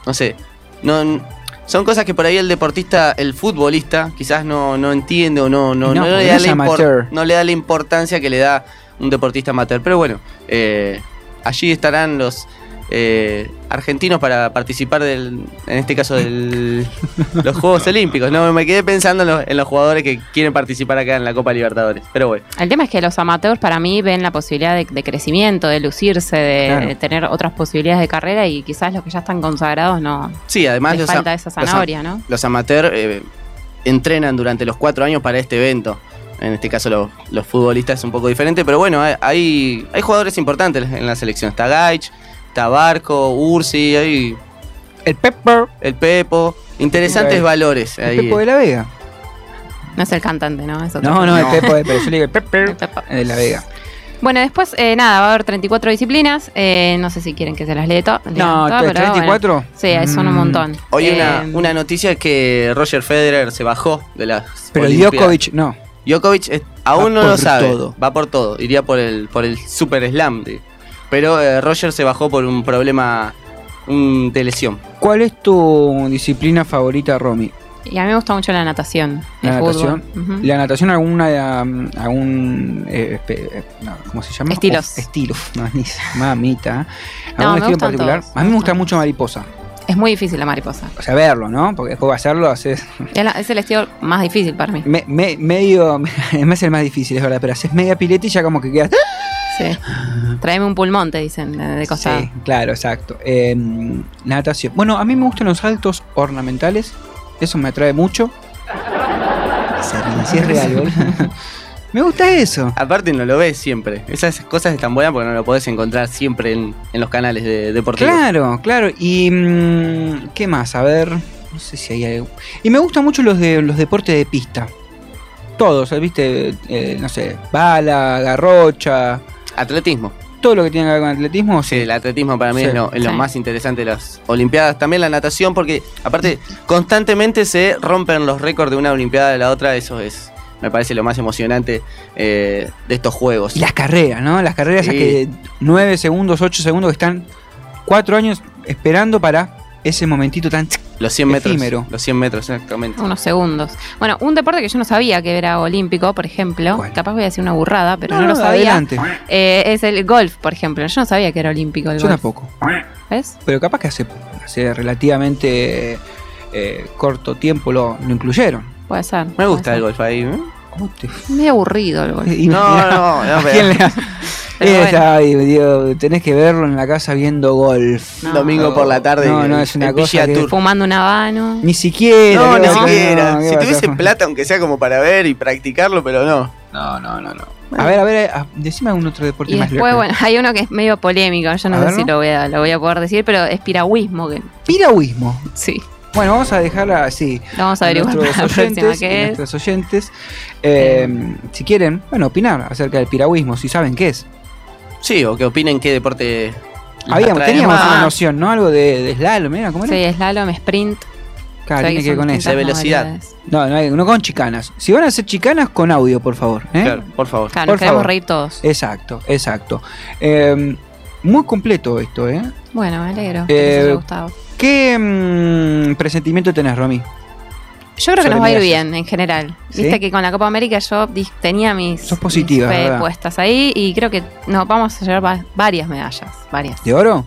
no sé, no, son cosas que por ahí el deportista, el futbolista, quizás no, no entiende o no, no, No, no porque le da es la impor- amateur. no le da la importancia que le da un deportista amateur. Pero bueno, eh, allí estarán los eh, argentinos para participar del, en este caso, de los Juegos Olímpicos. No, me quedé pensando en los, en los jugadores que quieren participar acá en la Copa Libertadores. Pero bueno. El tema es que los amateurs para mí ven la posibilidad de, de crecimiento, de lucirse, de, Claro. de tener otras posibilidades de carrera y quizás los que ya están consagrados no. Sí, además les los, falta a- esa los zanahoria, ¿no? Los amateurs eh, entrenan durante los cuatro años para este evento. En este caso los, los futbolistas es un poco diferente, pero bueno, hay, hay, hay jugadores importantes en la selección. Está Gaich, está Barco, Ursi, hay... El Pepper. El Pepo. Interesantes El- valores. El ahí. Pepo de la Vega. No es el cantante, ¿no? Es otro. No, no, el Pepo, de- pero yo le digo el Pepper de la Vega. Bueno, después, eh, nada, va a haber 34 disciplinas. eh, no sé si quieren que se las lea No, todas, pero 34. bueno. sí, son un Mm. montón. Hoy Eh, una, una noticia es que Roger Federer se bajó de las Pero Olimpiadas. Djokovic no. Djokovic aún Va no lo sabe. todo. Va por todo. Iría por el, por el Super Slam. de- Pero eh, Roger se bajó por un problema un, de lesión. ¿Cuál es tu disciplina favorita, Romy? Y a mí me gusta mucho la natación. ¿La natación? ¿La natación alguna um, algún eh, espe- eh, no, ¿cómo se llama? Estilos. Uf, estilos, mamita. mamita. No, ¿Algún me estilo en particular? todos, A mí me gusta mucho mariposa. Es muy difícil la mariposa. O sea, verlo, ¿no? Porque después hacerlo haces Es, la- es el estilo más difícil para mí. me- me- medio, es el más difícil, es verdad, pero haces media pileta y ya como que quedas. Sí. Tráeme un pulmón, te dicen, de, de costado. Sí, claro, exacto. Eh, natación. Bueno, a mí me gustan los saltos ornamentales. Eso me atrae mucho. Sí es real. Me gusta eso. Aparte no lo ves siempre. Esas cosas están buenas porque no lo podés encontrar siempre en, en los canales de deportivos. Claro, claro. Y mm, ¿qué más? A ver, no sé si hay algo. Y me gustan mucho los de los deportes de pista. Todos, ¿eh? ¿viste? Eh, no sé, bala, garrocha, Atletismo. todo lo que tiene que ver con atletismo. Sí, el atletismo para mí Sí. es, lo, es lo Sí. más interesante de las Olimpiadas. También la natación, porque aparte constantemente se rompen los récords de una Olimpiada de la otra. Eso es, me parece lo más emocionante eh, de estos juegos. Y las carreras, ¿no? Las carreras Sí. esas que 9 segundos, 8 segundos que están 4 años esperando para ese momentito tan... Los 100 metros. efímero. Los 100 metros, exactamente. Unos segundos. Bueno, un deporte que yo no sabía que era olímpico, por ejemplo, capaz voy a decir una burrada, pero no, lo sabía. Adelante. eh, es el golf, por ejemplo. Yo no sabía que era olímpico el Yo golf. tampoco. ¿Ves? Pero capaz que hace, hace relativamente eh, corto tiempo lo, lo incluyeron. Puede ser. Me gusta el golf ahí. ¿eh? ¿Cómo te Medio aburrido el golf. No, no, no, ¿A pero- bueno. tenés que verlo en la casa viendo golf. No. Domingo por la tarde. No, no, es una cosa que-. Fumando un habano. Ni siquiera. No, ¿qué ni siquiera. no, ¿qué si tuviese plata, aunque sea como para ver y practicarlo, pero no. No, no, no, no. A ver, a ver, a- decime algún otro deporte Y más después, loco. bueno, hay uno que es medio polémico. Yo no A sé ver, si lo voy, a, lo voy a poder decir, pero es piragüismo. Que, Piragüismo. sí. Bueno, vamos a dejarla así. Vamos a averiguar nuestros para la próxima oyentes, que es. nuestros oyentes, eh, si quieren, bueno, opinar acerca del piragüismo, si saben qué es. Sí, o que opinen qué deporte. les teníamos más. una noción, ¿no? Algo de, de slalom, ¿era? ¿Cómo era? Sí, slalom, sprint. Claro, tiene que ver son con eso. De velocidad. No, no, hay- no con chicanas. Si van a hacer chicanas, con audio, por favor. ¿eh? Claro, por favor. Claro, Por nos favor. reír todos. Exacto, exacto. Eh, muy completo esto, ¿eh? Bueno, me alegro que Eh, les haya gustado. ¿Qué mm, presentimiento tenés, Romy? Yo creo que nos va a ir bien en general. ¿Sí? Viste que con la Copa América yo tenía mis, Sos positiva, mis puestas ahí y creo que nos vamos a llevar va- varias medallas. Varias. ¿De oro?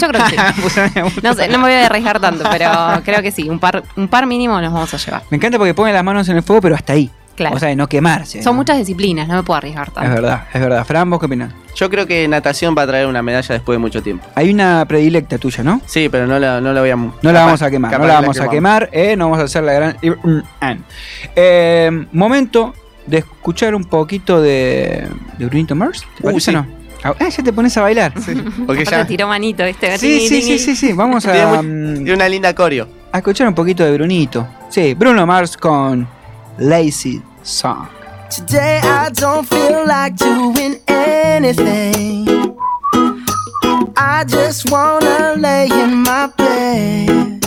Yo creo que sí. No sé, no me voy a arriesgar tanto, pero creo que sí. Un par, un par mínimo nos vamos a llevar. Me encanta porque ponen las manos en el fuego, pero hasta ahí. Claro. O sea, de no quemarse. Son ¿no? muchas disciplinas, no me puedo arriesgar Es tanto. verdad, es verdad. Fran, ¿vos qué opinás? Yo creo que natación va a traer una medalla después de mucho tiempo. Hay una predilecta tuya, ¿no? Sí, pero no la, no la voy a. No la vamos a quemar, no la vamos a quemar, eh, no vamos a hacer la gran... Eh, momento de escuchar un poquito de, de Brunito Mars, ¿te Uh, parece sí. o no? Ah, ya te pones a bailar. Porque Aparte ya tiró manito, ¿viste? Sí, sí, sí, sí, sí, vamos tiene, a, muy- mm, tiene una linda coreo. a escuchar un poquito de Brunito. Sí, Bruno Mars con Lazy Song. Today I don't feel like doing anything. I just wanna lay in my bed.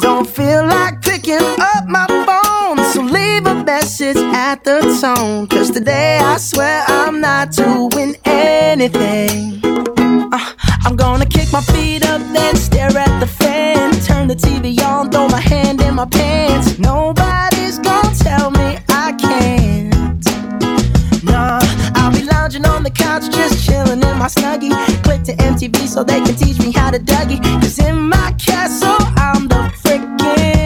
Don't feel like picking up my phone, so leave a message at the tone. Cause today I swear I'm not doing anything. Uh, I'm gonna kick my feet up, then stare at the fan. Turn the TV on, throw my hand in my pants. Nobody's gonna tell me I can't. Nah, I'll be lounging on the couch, just chilling in my snuggie. Click to MTV so they can teach me how to Dougie. Cause in my castle, I'm the freaking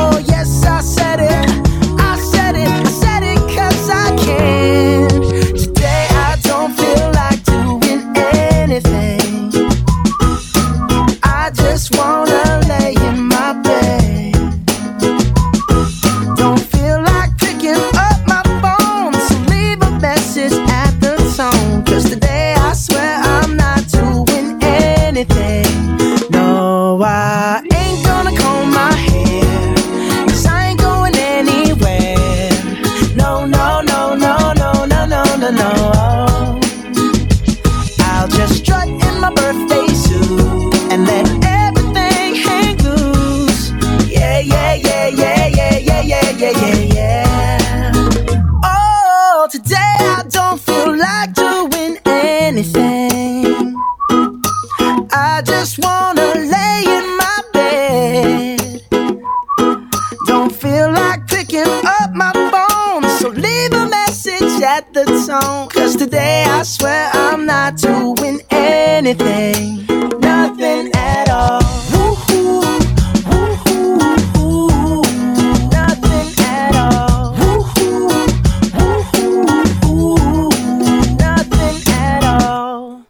Anything, nothing at all. Woo-hoo, woo-hoo, nothing at all. Woo-hoo, woo-hoo, nothing at all.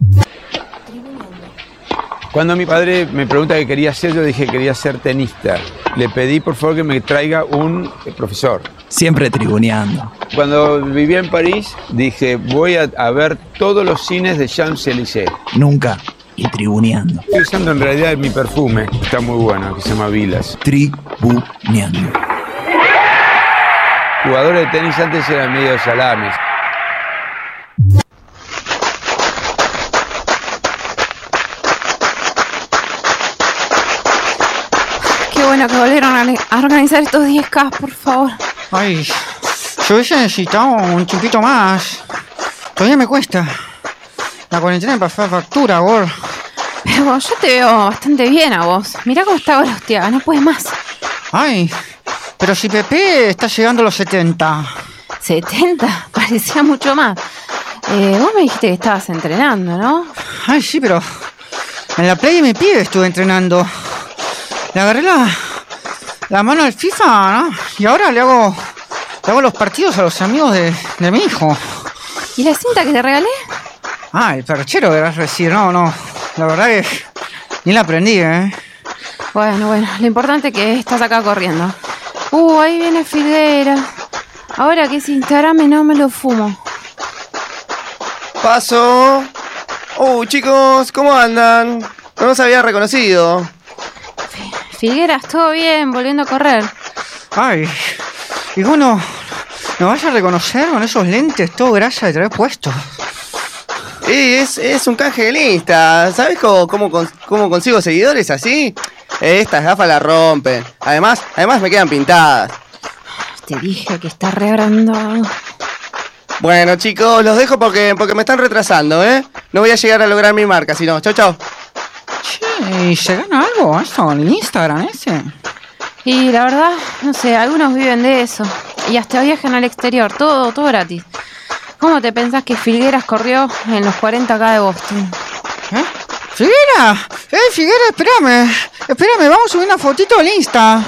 Cuando mi padre me pregunta qué quería ser, yo dije que quería ser tenista. Le pedí por favor que me traiga un profesor. Siempre tribuneando. Cuando vivía en París, dije voy a, a ver todos los cines de Champs-Élysées. Nunca. Y tribuneando. Estoy usando en realidad mi perfume, está muy bueno, que se llama Vilas. Tribuneando. Jugadores de tenis antes eran medio salames. Qué bueno que volvieron a a organizar estos 10K, por favor. Ay, yo hubiese necesitado un chiquito más. Todavía me cuesta. La cuarentena me pasó factura, gor. Pero vos, yo te veo bastante bien a vos. Mirá cómo está Golostiaga, no puede más. Ay, pero si Pepe está llegando a los 70. 70, parecía mucho más. Eh, vos me dijiste que estabas entrenando, ¿no? Ay, sí, pero en la playa de mi pibe estuve entrenando. Le agarré la, la mano al FIFA, ¿no? Y ahora le hago, le hago los partidos a los amigos de, de mi hijo. ¿Y la cinta que te regalé? Ah, el perchero querrás decir, no, no. La verdad que ni la aprendí, ¿eh? Bueno, bueno, lo importante es que estás acá corriendo. Uh, ahí viene Figuera. Ahora que es Instagram y no me lo fumo. Paso. Uh, chicos, ¿cómo andan? No los había reconocido. Figueras, todo bien, volviendo a correr. Ay, y bueno, ¿me vas a reconocer con esos lentes todo grasa de traer puestos? Y es, es un canje de lista. ¿Sabes cómo, cómo, cómo consigo seguidores así? Estas gafas la rompen. Además, además me quedan pintadas. Te dije que está re agrandado. Bueno, chicos, los dejo porque, porque me están retrasando, ¿eh? No voy a llegar a lograr mi marca, si no. Chau, chau. Che, ¿y se gana algo eso en Instagram ese? Y la verdad, no sé, algunos viven de eso. Y hasta viajan al exterior, todo, todo gratis. ¿Cómo te pensás que Filgueras corrió en los 40K de Boston? ¿Eh? ¡Figuera! ¡Eh, Figuera, espérame! Espérame, vamos a subir una fotito al Insta.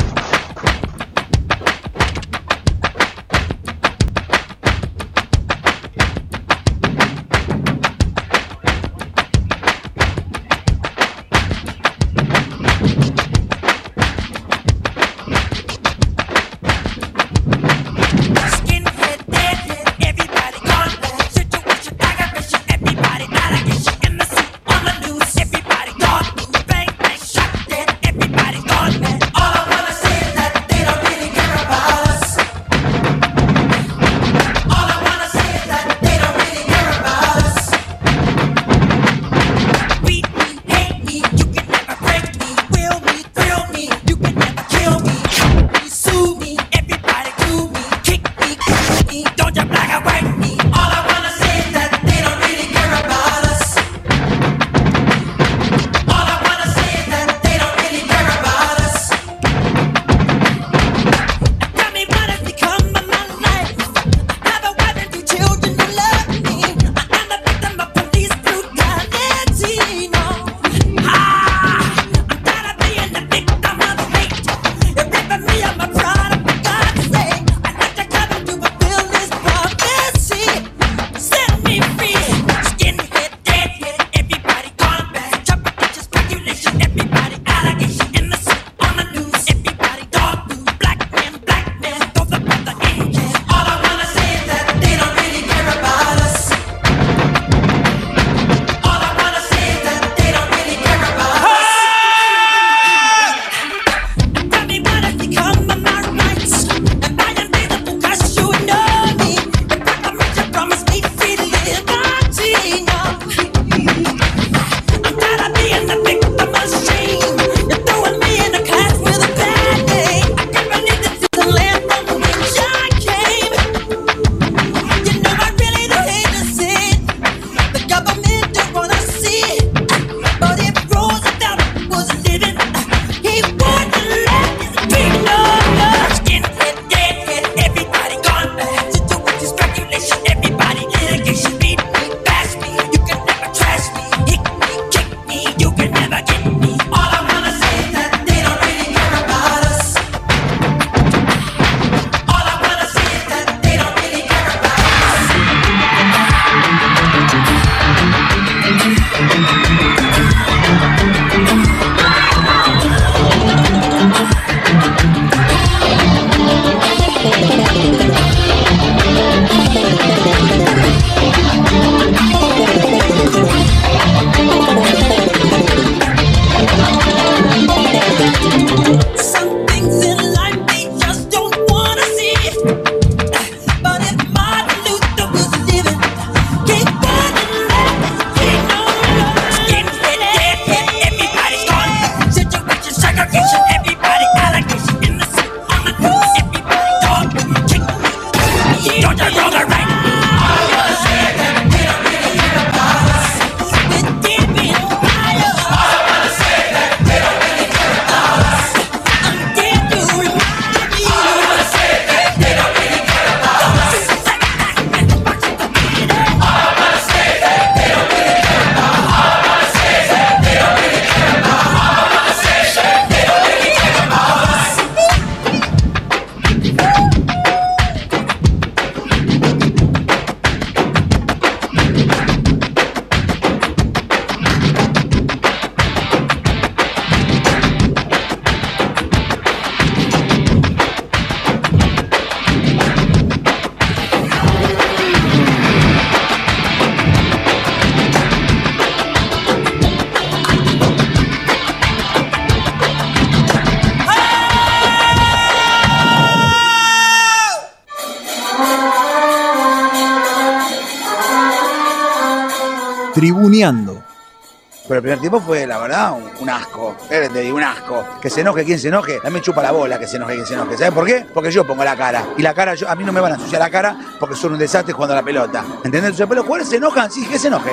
Primer tiempo fue, la verdad, un, un asco. Eh, Te digo, un asco. Que se enoje quien se enoje. A mí me chupa la bola que se enoje quien se enoje. ¿Sabes por qué? Porque yo pongo la cara. Y la cara, yo, a mí no me van a ensuciar la cara porque son un desastre jugando a la pelota. ¿Entendés? Entonces, pero los jugadores se enojan, sí, que se enoje.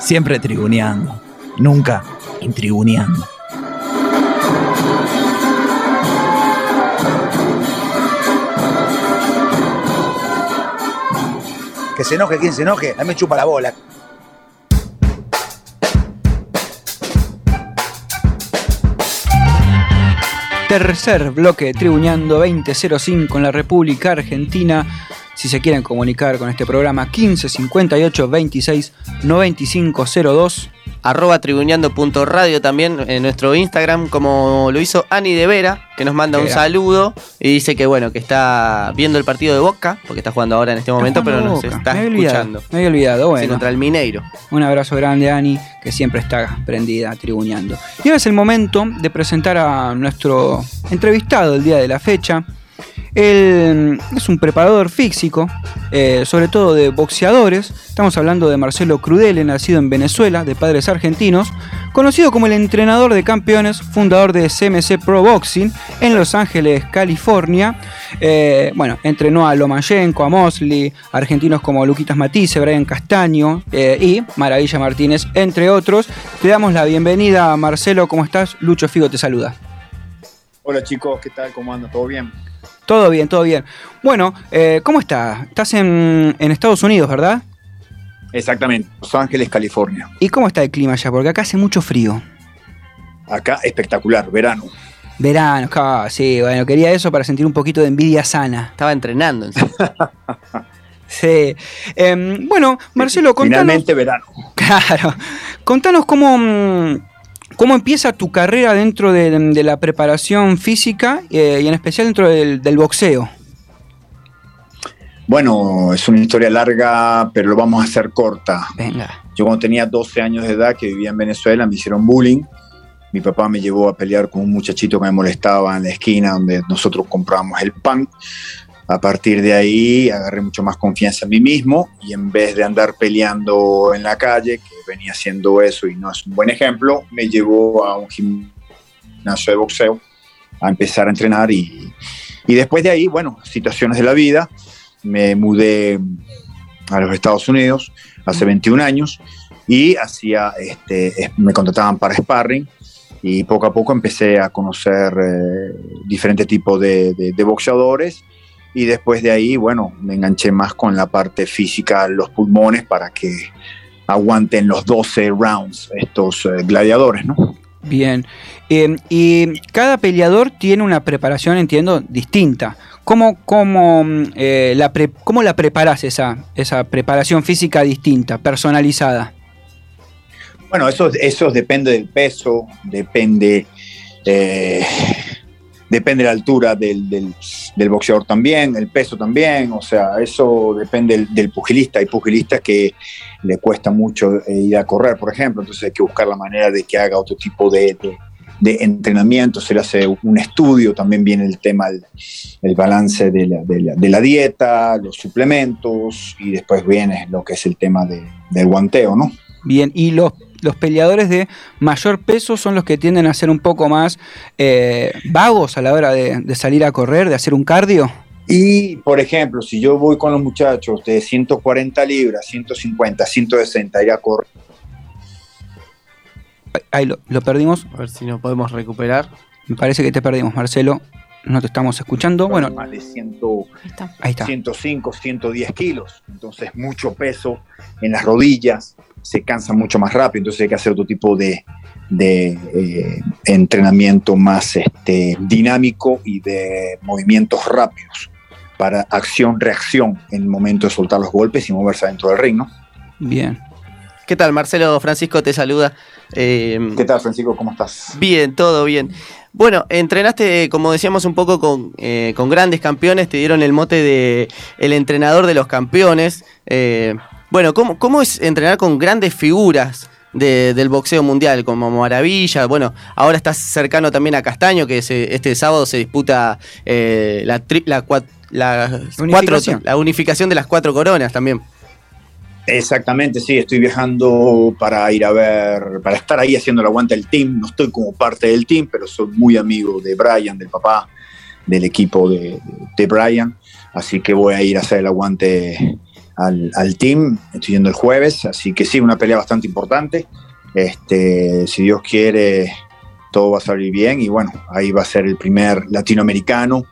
Siempre tribuneando. Nunca intribuneando. Que se enoje quien se enoje. A mí me chupa la bola. Tercer bloque de Tribuñando 2005 en la República Argentina. Si se quieren comunicar con este programa, 15 58 26 95 02. Arroba tribuneando.radio también en nuestro Instagram, como lo hizo Ani de Vera, que nos manda un saludo y dice que bueno, que está viendo el partido de Boca, porque está jugando ahora en este momento, pero nos Boca. está Me olvidado, escuchando. Me había olvidado, Sí, bueno. contra el Mineiro. Un abrazo grande, Ani, que siempre está prendida tribuñando. Y ahora es el momento de presentar a nuestro entrevistado el día de la fecha. Él es un preparador físico, eh, sobre todo de boxeadores. Estamos hablando de Marcelo Crudele, nacido en Venezuela, de padres argentinos, conocido como el entrenador de campeones, fundador de CMC Pro Boxing en Los Ángeles, California. Eh, bueno, entrenó a Lomachenko, a Mosley, argentinos como Luquitas Matisse, Brian Castaño eh, y Maravilla Martínez, entre otros. Te damos la bienvenida, Marcelo. ¿Cómo estás? Lucho Figo te saluda. Hola chicos, ¿qué tal? ¿Cómo andan? ¿Todo bien? Todo bien, todo bien. Bueno, eh, ¿cómo estás? Estás en, en Estados Unidos, ¿verdad? Exactamente, Los Ángeles, California. ¿Y cómo está el clima allá? Porque acá hace mucho frío. Acá espectacular, verano. Verano, sí, bueno, quería eso para sentir un poquito de envidia sana. Estaba entrenando. sí. Em, bueno, Marcelo, contanos. Finalmente verano. Claro. Contanos cómo, mm, cómo empieza tu carrera dentro de, de la preparación física eh, y en especial dentro del, del boxeo. Bueno, es una historia larga, pero lo vamos a hacer corta. Venga. Yo cuando tenía 12 años de edad, que vivía en Venezuela, me hicieron bullying. Mi papá me llevó a pelear con un muchachito que me molestaba en la esquina donde nosotros comprábamos el pan. A partir de ahí agarré mucho más confianza en mí mismo y en vez de andar peleando en la calle, que venía haciendo eso y no es un buen ejemplo, me llevó a un gimnasio de boxeo a empezar a entrenar y, y después de ahí, bueno, situaciones de la vida, me mudé a los Estados Unidos hace 21 años y hacía, este, es- me contrataban para sparring y poco a poco empecé a conocer eh, diferentes tipos de, de- de boxeadores y después de ahí, bueno, me enganché más con la parte física, los pulmones para que aguanten los 12 rounds estos eh, gladiadores, ¿no? Bien. Eh, y cada peleador tiene una preparación, entiendo, distinta. ¿Cómo, cómo, mm, eh, la, pre- cómo la preparas esa, esa preparación física distinta, personalizada? Bueno, eso, eso depende del peso, depende, eh, depende de la altura del, del- boxeador también, el peso también, o sea, eso depende del, pugilista. Hay pugilistas que le cuesta mucho eh, ir a correr, por ejemplo, entonces hay que buscar la manera de que haga otro tipo de, de- entrenamiento, se le hace un estudio, también viene el tema, el, el balance de la, de la- dieta, los suplementos, y después viene lo que es el tema de- del guanteo, ¿no? Bien, y los, los peleadores de mayor peso son los que tienden a ser un poco más eh, vagos a la hora de, de salir a correr, de hacer un cardio. Y, por ejemplo, si yo voy con los muchachos de 140 libras, 150, 160, ir a correr. Ahí lo, lo perdimos. A ver si nos podemos recuperar. Me parece que te perdimos, Marcelo. No te estamos escuchando. Bueno, Más de 100, Ahí está. 105, 110 kilos. Entonces, mucho peso en las rodillas, se cansa mucho más rápido. Entonces, hay que hacer otro tipo de, de, eh, entrenamiento más este, dinámico y de movimientos rápidos para acción-reacción en el momento de soltar los golpes y moverse dentro del ring, ¿no? Bien. ¿Qué tal, Marcelo? Francisco te saluda. Eh, ¿Qué tal, Francisco? ¿Cómo estás? Bien, todo bien. Bueno, entrenaste, como decíamos, un poco con, eh, con grandes campeones, te dieron el mote de el entrenador de los campeones. Eh, bueno, ¿cómo, ¿cómo es entrenar con grandes figuras de- del boxeo mundial, como Maravilla? Bueno, ahora estás cercano también a Castaño, que se- este sábado se disputa eh, la, tri- la, cua- la cuatro- Unificación. la unificación de las cuatro coronas también. Exactamente, sí, estoy viajando para ir a ver, para estar ahí haciendo el aguante del team. No estoy como parte del team, pero soy muy amigo de Brian, del papá, del equipo de, de Brian. Así que voy a ir a hacer el aguante al, al team. Estoy yendo el jueves, así que sí, una pelea bastante importante. Este, si Dios quiere, todo va a salir bien. Y bueno, ahí va a ser el primer latinoamericano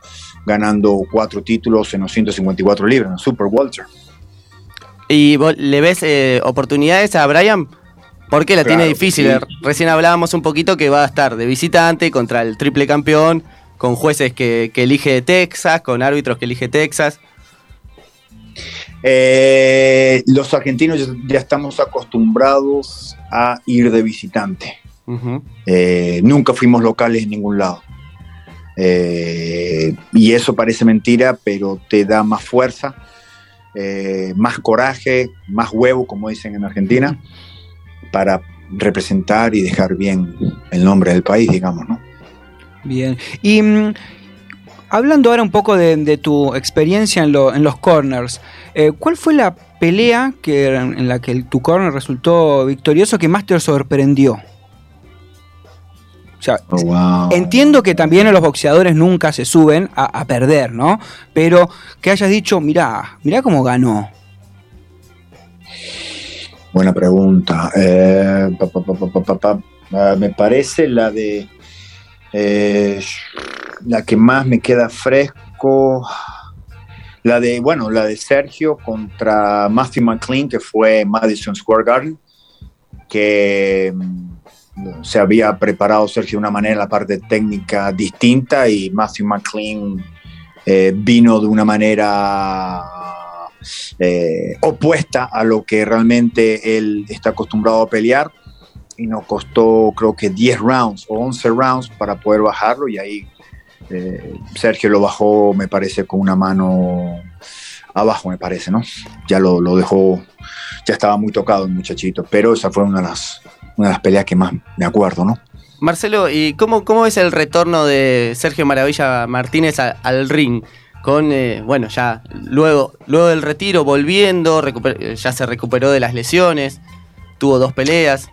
ganando cuatro títulos en los 154 libras, en el Super Walter. ¿Y vos le ves eh, oportunidades a Brian? Porque la Claro, tiene difícil. sí. Recién hablábamos un poquito que va a estar de visitante contra el triple campeón, con jueces que, que elige Texas, con árbitros que elige Texas. Eh, los argentinos ya, ya estamos acostumbrados a ir de visitante. Eh, nunca fuimos locales en ningún lado. Eh, y eso parece mentira, pero te da más fuerza, más coraje, más huevo, como dicen en Argentina, para representar y dejar bien el nombre del país, digamos, ¿no? Bien. Y mm, hablando ahora un poco de, de tu experiencia en, lo- en los corners, eh, ¿cuál fue la pelea que, en la que tu corner resultó victorioso que más te sorprendió? O sea, entiendo que también los boxeadores nunca se suben a, a perder, ¿no? Pero que hayas dicho, mirá, mirá cómo ganó. Buena pregunta. Eh, pa, pa, pa. Ah, me parece la de eh, la que más me queda fresco. La de, bueno, la de Sergio contra Matthew McLean, que fue Madison Square Garden, que mm, se había preparado Sergio de una manera la parte técnica distinta y Matthew McLean eh, vino de una manera eh, opuesta a lo que realmente él está acostumbrado a pelear y nos costó creo que 10 rounds o 11 rounds para poder bajarlo y ahí eh, Sergio lo bajó me parece con una mano abajo me parece, ¿no? Ya lo, lo dejó, ya estaba muy tocado el muchachito, pero esa fue una de las, peleas que más me acuerdo, ¿no? Marcelo, ¿y cómo, cómo es el retorno de Sergio Maravilla Martínez al ring? Con, eh, bueno, ya luego, luego del retiro, volviendo, ya se recuperó de las lesiones, tuvo dos peleas.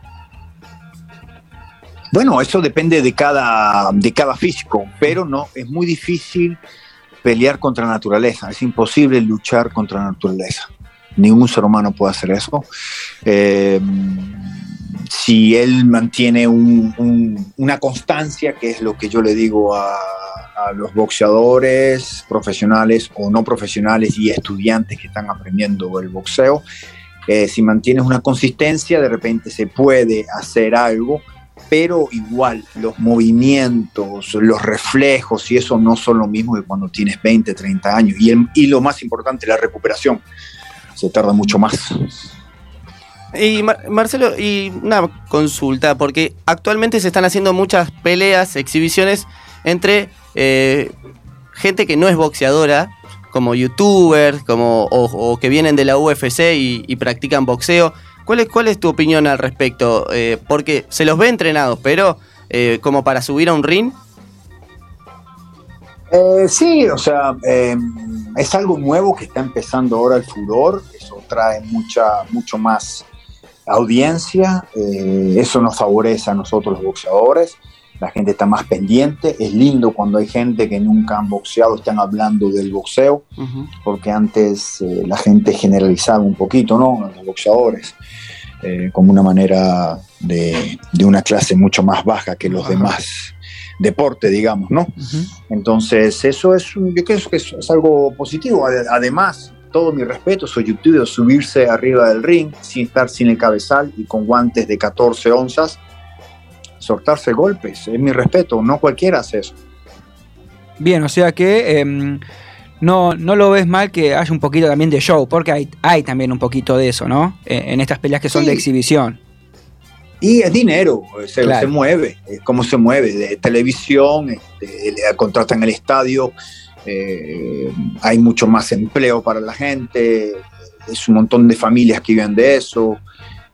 Bueno, eso depende de cada, de cada físico, pero no, es muy difícil pelear contra la naturaleza, es imposible luchar contra la naturaleza. Ningún ser humano puede hacer eso. Eh, si él mantiene un- un- una constancia, que es lo que yo le digo a, a los boxeadores profesionales o no profesionales y estudiantes que están aprendiendo el boxeo, eh, si mantienes una consistencia, de repente se puede hacer algo, pero igual los movimientos, los reflejos y eso no son lo mismo que cuando tienes 20, 30 años. Y, el- y lo más importante, la recuperación. Se tarda mucho más. Y Mar- Marcelo, y una consulta, porque actualmente se están haciendo muchas peleas, exhibiciones entre eh, gente que no es boxeadora, como youtubers, como, o, que vienen de la UFC y practican boxeo. ¿Cuál es, ¿Cuál es tu opinión al respecto? Eh, porque se los ve entrenados, pero eh, como para subir a un ring, Eh, sí, o sea, eh, es algo nuevo que está empezando ahora el furor, eso trae mucha, mucho más audiencia, eh, eso nos favorece a nosotros los boxeadores, la gente está más pendiente, es lindo cuando hay gente que nunca han boxeado, están hablando del boxeo, porque antes eh, la gente generalizaba un poquito, ¿no? Los boxeadores, eh, como una manera de, de una clase mucho más baja que los demás deportes, digamos, ¿no? Entonces, eso es, yo creo que es, es algo positivo. Ade- Además, todo mi respeto, soy youtuber, subirse arriba del ring sin estar sin el cabezal y con guantes de 14 onzas, soltarse golpes, es mi respeto, no cualquiera hace eso. Bien, o sea que em, no, no lo ves mal que haya un poquito también de show, porque hay, hay también un poquito de eso, ¿no? Eh, en estas peleas que son de exhibición. Y es dinero, se, Claro. se mueve, es como se mueve, de televisión, este, le contratan el estadio, eh, hay mucho más empleo para la gente, es un montón de familias que viven de eso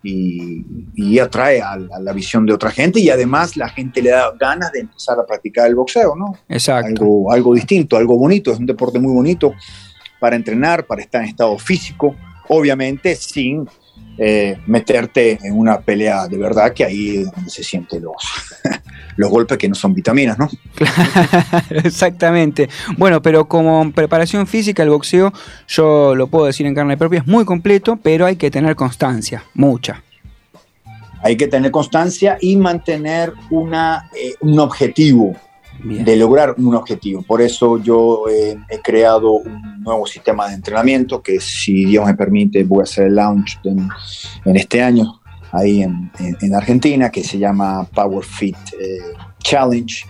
y, y atrae a, a la visión de otra gente y además la gente le da ganas de empezar a practicar el boxeo, ¿no? Exacto. Algo, algo distinto, algo bonito, es un deporte muy bonito para entrenar, para estar en estado físico, obviamente sin eh, meterte en una pelea de verdad, que ahí es donde se sienten los, los golpes que no son vitaminas, ¿no? Exactamente. Bueno, pero como preparación física, el boxeo, yo lo puedo decir en carne propia, es muy completo, pero hay que tener constancia, mucha. Hay que tener constancia y mantener una, eh, un objetivo, de lograr un objetivo. Por eso yo eh, he creado un nuevo sistema de entrenamiento que si Dios me permite voy a hacer el launch en, en este año ahí en, en- en Argentina que se llama Power Fit eh, Challenge.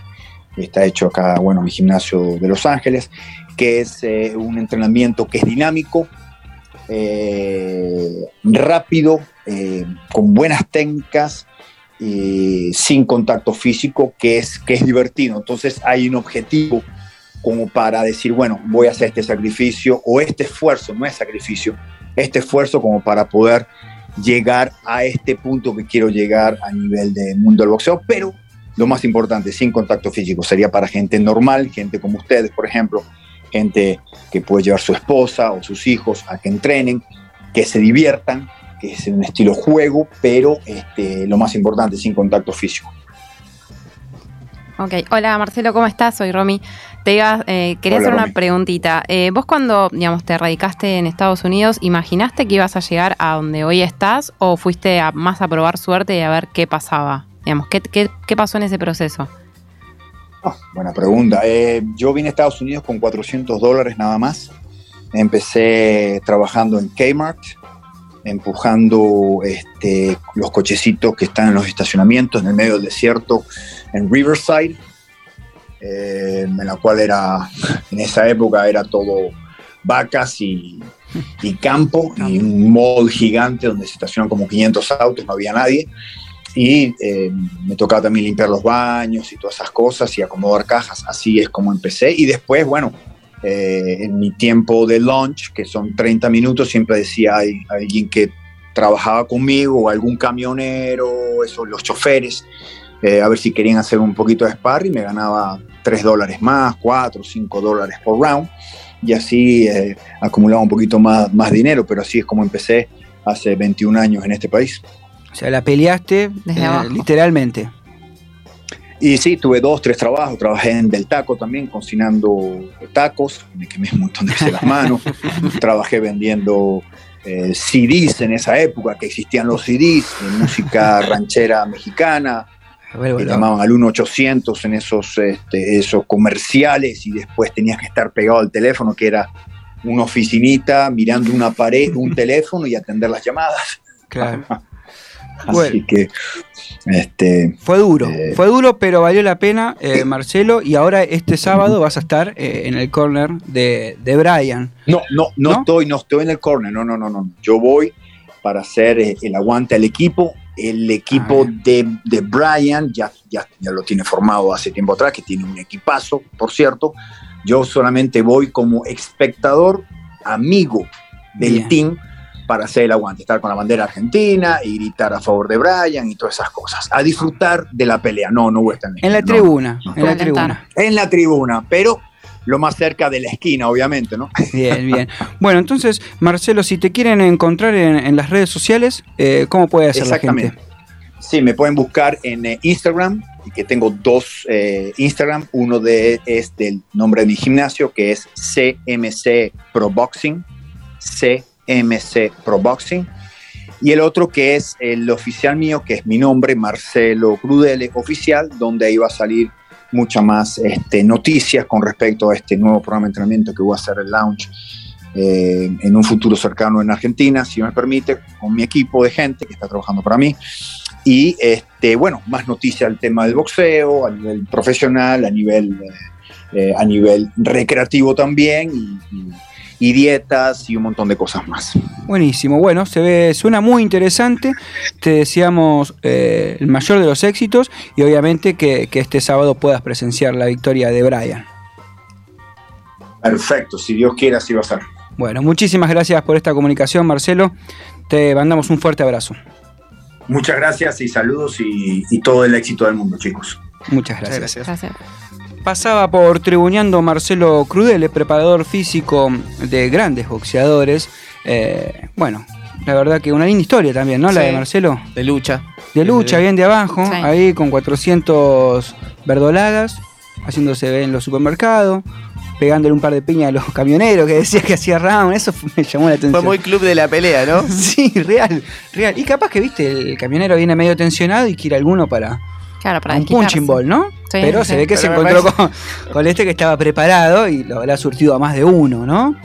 Está hecho acá, bueno, en mi gimnasio de Los Ángeles, que es eh, un entrenamiento que es dinámico, eh, rápido, eh, con buenas técnicas, eh, sin contacto físico, que es, que es divertido. Entonces hay un objetivo como para decir, bueno, voy a hacer este sacrificio o este esfuerzo, no es sacrificio, este esfuerzo como para poder llegar a este punto que quiero llegar a nivel del mundo del boxeo, pero lo más importante, sin contacto físico, sería para gente normal, gente como ustedes, por ejemplo, gente que puede llevar su esposa o sus hijos a que entrenen, que se diviertan, es un estilo juego, pero este, lo más importante, sin contacto físico. Ok, hola Marcelo, ¿cómo estás? Soy Romy. Te iba, eh, quería Hola, hacer una Romy. preguntita. Eh, vos cuando, digamos, te radicaste en Estados Unidos, ¿imaginaste que ibas a llegar a donde hoy estás o fuiste a- más a probar suerte y a ver qué pasaba? Digamos, ¿qué, qué, qué pasó en ese proceso? Buena pregunta. Eh, yo vine a Estados Unidos con 400 dólares nada más. Empecé trabajando en Kmart, empujando este, los cochecitos que están en los estacionamientos en el medio del desierto en Riverside, eh, en la cual era, en esa época era todo vacas y, y campo, y un mall gigante donde se estacionan como 500 autos, no había nadie. Y eh, me tocaba también limpiar los baños y todas esas cosas y acomodar cajas. Así es como empecé. Y después, bueno, eh, en mi tiempo de lunch, que son 30 minutos, siempre decía hay alguien que trabajaba conmigo algún camionero, eso, los choferes, eh, a ver si querían hacer un poquito de sparring. Me ganaba 3 dólares más, 4, 5 dólares por round. Y así eh, acumulaba un poquito más, más dinero, pero así es como empecé hace 21 años en este país. O sea, la peleaste Desde eh, abajo. literalmente. Y sí, tuve dos, tres trabajos. Trabajé en Del Taco también, cocinando tacos. Me quemé un montón de las manos. Trabajé vendiendo eh, CDs en esa época, que existían los CDs de música ranchera mexicana. Que llamaban al 1-800 en esos, este, esos comerciales y después tenías que estar pegado al teléfono, que era una oficinita mirando una pared, un teléfono y atender las llamadas. Claro. Así Bueno. que, este, Fue duro, fue duro, pero valió la pena, eh, Marcelo. Y ahora este sábado vas a estar eh, en el corner de, de Brian. No, no, no, estoy, no estoy en el corner, no, no, no, no. Yo voy para hacer eh, el aguante al equipo. El equipo de, de Brian ya, ya, ya lo tiene formado hace tiempo atrás, que tiene un equipazo, por cierto. Yo solamente voy como espectador, amigo del Bien. team, para hacer el aguante, estar con la bandera argentina y gritar a favor de Brian y todas esas cosas. A disfrutar de la pelea. No, no voy a estar En la no, tribuna, no, en la tribuna. En la tribuna, pero lo más cerca de la esquina, obviamente, ¿no? Bien, bien. Bueno, entonces, Marcelo, si te quieren encontrar en, en las redes sociales, eh, ¿cómo puede hacer la gente? Exactamente. Sí, me pueden buscar en eh, Instagram, que tengo dos eh, Instagram. Uno de, es del nombre de mi gimnasio, que es CMC Pro Boxing. CMC Pro Boxing. Y el otro que es el oficial mío, que es mi nombre, Marcelo Crudele Oficial, donde ahí va a salir mucha más este, noticias con respecto a este nuevo programa de entrenamiento que voy a hacer el launch eh, en un futuro cercano en Argentina, si me permite, con mi equipo de gente que está trabajando para mí. Y este, bueno, más noticias del tema del boxeo, a nivel profesional, a nivel, eh, eh, a nivel recreativo también, y dietas y un montón de cosas más. Buenísimo, bueno, se ve, suena muy interesante. Te deseamos eh, el mayor de los éxitos y obviamente que, que este sábado puedas presenciar la victoria de Brian. Perfecto, si Dios quiere, así va a ser. Bueno, muchísimas gracias por esta comunicación, Marcelo. Te mandamos un fuerte abrazo. Muchas gracias y saludos y, y todo el éxito del mundo, chicos. Muchas gracias. Gracias. Pasaba por tribuneando Marcelo Crudele, preparador físico de grandes boxeadores. Eh, bueno, La verdad que una linda historia también, ¿no? La de Marcelo. De lucha. De lucha, bien de abajo, Sí. ahí con 400 verdolagas, haciéndose en los supermercados, pegándole un par de piñas a los camioneros que decía que hacía round, eso me llamó la atención. Fue muy club de la pelea, ¿no? Sí, real, real. Y capaz que, viste, el camionero viene medio tensionado y quiere alguno para, Claro, para un punching ball, ¿no? Sí, Pero sí, se ve que se encontró con, con este que estaba preparado y lo habrá surtido a más de uno, ¿no?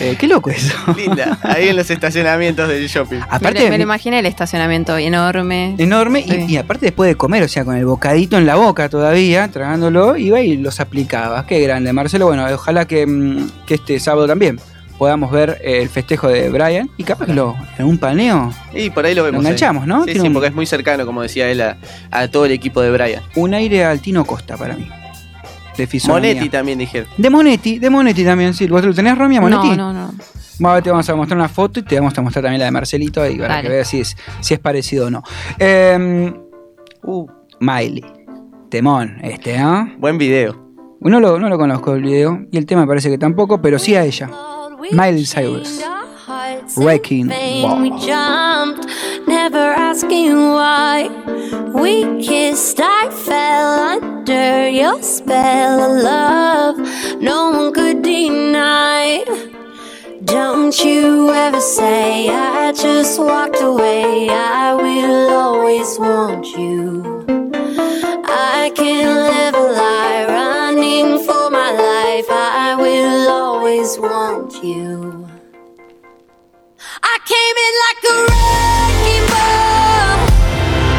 Eh, qué loco eso. Linda. Ahí en los estacionamientos del shopping. Aparte, me, lo- me lo imaginé el estacionamiento enorme. enorme Sí. y, aparte después de comer, o sea, con el bocadito en la boca todavía, tragándolo, iba y los aplicaba. Qué grande, Marcelo. Bueno, ojalá que, mm, que este sábado también podamos ver eh, el festejo de Brian y capaz que lo, en un paneo Y por ahí lo vemos. Lo enganchamos, ahí. ¿no? Sí, sí, un- porque es muy cercano, como decía él, a, a todo el equipo de Brian. un aire al Tino Costa para mí. De fisonomía. Monetti también dijeron. De Monetti, de Monetti también, sí. ¿Vos lo tenés, Romy, a Monetti? No, no, no. Bueno, te vamos a mostrar una foto y te vamos a mostrar también la de Marcelito ahí para Dale. que veas si es, si es parecido o no. Eh, uh, Miley. Temón este, ¿no? Buen video. No lo, no lo conozco el video y el tema me parece que tampoco, pero sí a ella. Miley Cyrus. Wrecking Vain, we jumped, never asking why. We kissed, I fell under your spell of love. No one could deny. Don't you ever say I just walked away. I will always want you. I can't live a lie want you. I came in like a wrecking ball.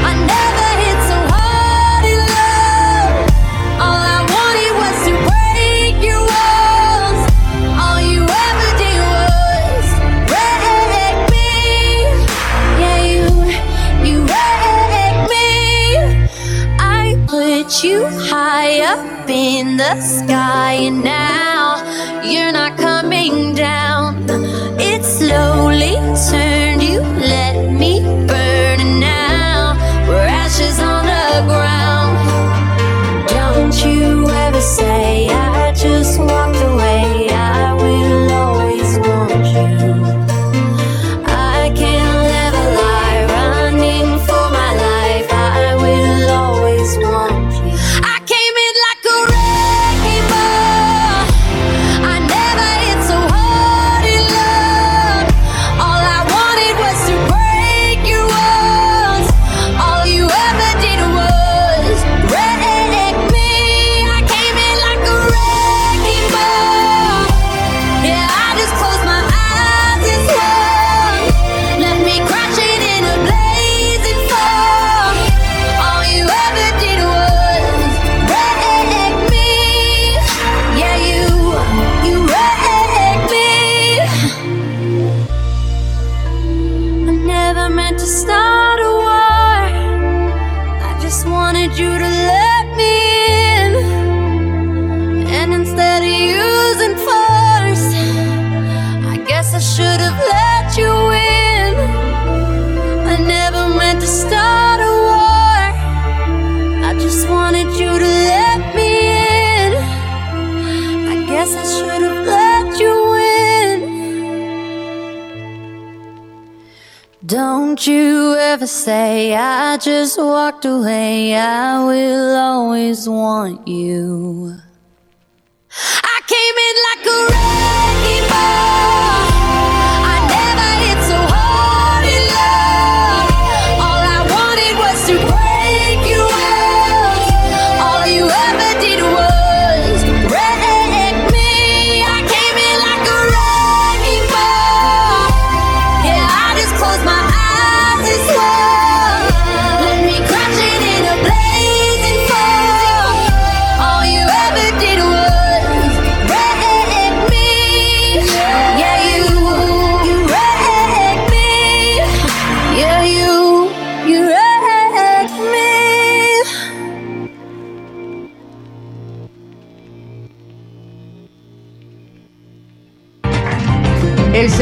I never hit so hard in love. All I wanted was to break your walls. All you ever did was wreck me. Yeah, you, you wrecked me. I put you high up in the sky, and now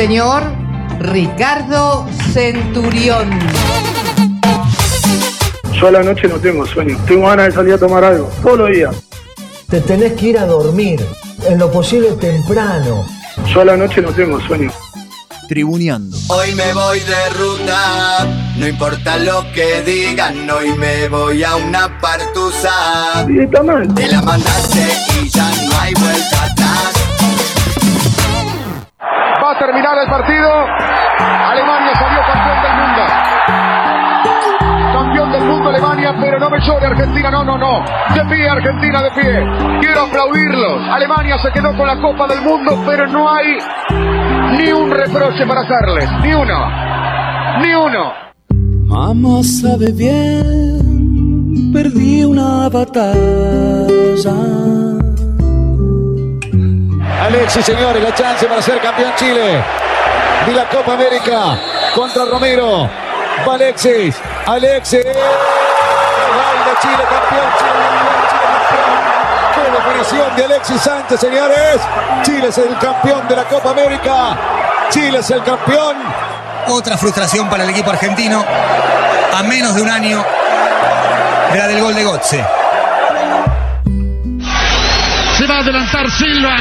señor Ricardo Centurión. Yo a la noche no tengo sueño. Tengo ganas de salir a tomar algo. Todos los días. Te tenés que ir a dormir, en lo posible temprano. Yo a la noche no tengo sueño. Tribuneando. Hoy me voy de ruta, no importa lo que digan, hoy me voy a una partusa. Te la mandaste y Argentina, no, no, no. De pie Argentina, de pie. Quiero aplaudirlos. Alemania se quedó con la Copa del Mundo, pero no hay ni un reproche para hacerles. Ni uno. Ni uno. Mamá sabe bien, perdí una batalla. Alexis, señores, la chance para ser campeón Chile. Y la Copa América contra Romero. Va Alexis. Alexis. Baila Chile, campeón Chile. Qué definición de Alexis Sánchez, señores. Chile es el campeón de la Copa América. Chile es el campeón. Otra frustración para el equipo argentino a menos de un año de la del gol de Gotze. Se va a adelantar Silva.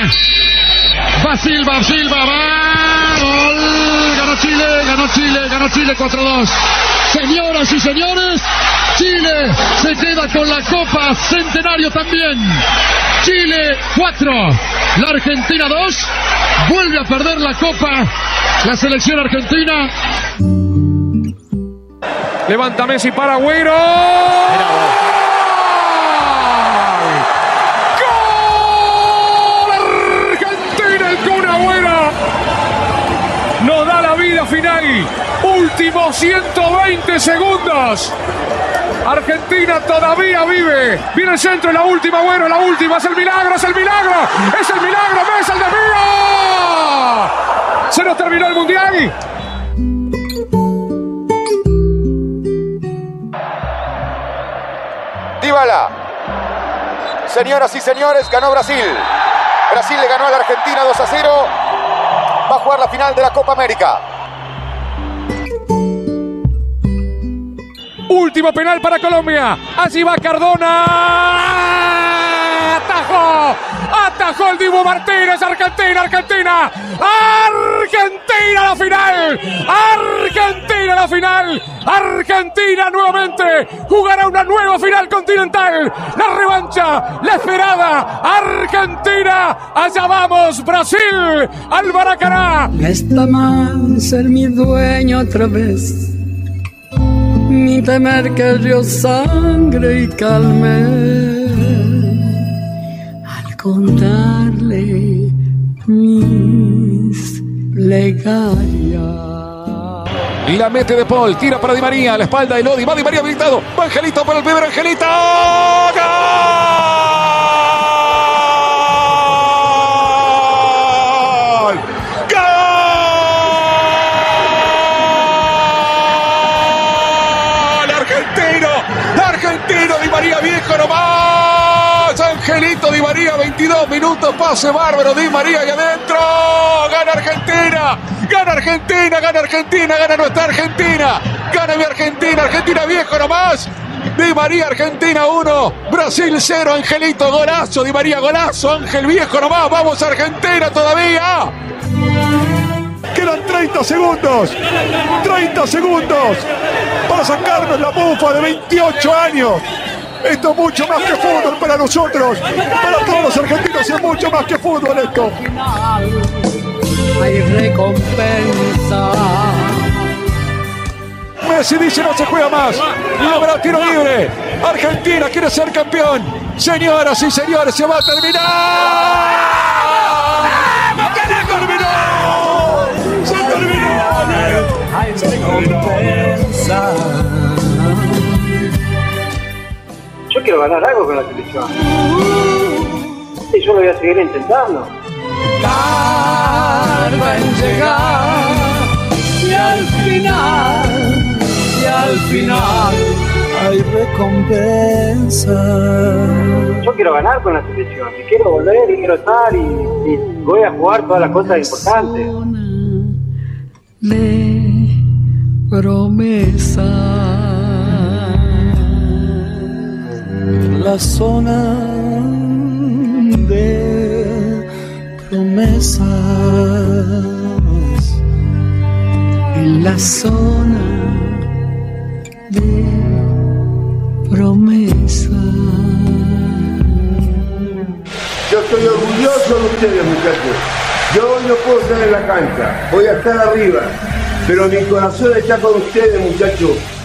Va Silva, Silva, va. Gol. Ganó Chile, ganó Chile, ganó Chile 4-2. Señoras y señores, Chile se queda con la Copa Centenario también. Chile 4, la Argentina 2. Vuelve a perder la Copa la selección argentina. Levanta Messi para Agüero. ¡Gol! Argentina, el Kun Agüero. Nos da la vida final. Últimos 120 segundos. Argentina todavía vive. Viene el centro, la última, bueno, la última. Es el milagro, es el milagro. Es el milagro, es el desvío. Se nos terminó el mundial. Dybala. Señoras y señores, ganó Brasil. Brasil le ganó a la Argentina 2 a 0. Va a jugar la final de la Copa América. Último penal para Colombia. Allí va Cardona. Atajó. Atajó el Dibu Martínez. Argentina, Argentina. Argentina la final. Argentina la final. Argentina nuevamente jugará una nueva final continental. La revancha, la esperada. Argentina. Allá vamos. Brasil. Al Maracaná. No está ser mi dueño otra vez. Ni temer que yo sangre y calme. Al contarle mis plegarias. Y la mete de Paul, tira para Di María, a la espalda de Lodi, va Di María habilitado, va Angelito para el primero, Angelito. ¡Gol! María, 22 minutos, pase bárbaro, Di María y adentro. Gana Argentina, gana Argentina, gana Argentina, gana nuestra Argentina. Gana mi Argentina, Argentina viejo nomás. Di María, Argentina 1, Brasil 0, Angelito, golazo, Di María, golazo, Ángel viejo nomás, vamos Argentina todavía. Quedan 30 segundos. 30 segundos para sacarnos la bufa de 28 años. Esto es mucho más que fútbol para nosotros. Para todos los argentinos es mucho más que fútbol esto. Hay recompensa. Messi dice no se juega más. Y habrá tiro libre. Argentina quiere ser campeón. Señoras y señores, se va a terminar. ¡Se terminó! ¡Se terminó! ¡Se terminó! Yo quiero ganar algo con la selección. Y yo lo voy a seguir intentando. Tarda en llegar y al final, y al final hay recompensa. Yo quiero ganar con la selección. Y quiero volver y quiero estar y, y voy a jugar todas las cosas importantes. de promesa. La zona de promesas. en la zona de promesa. Yo estoy orgulloso de ustedes, muchachos. Yo no puedo estar en la cancha, voy a estar arriba, pero mi corazón está con ustedes, muchachos.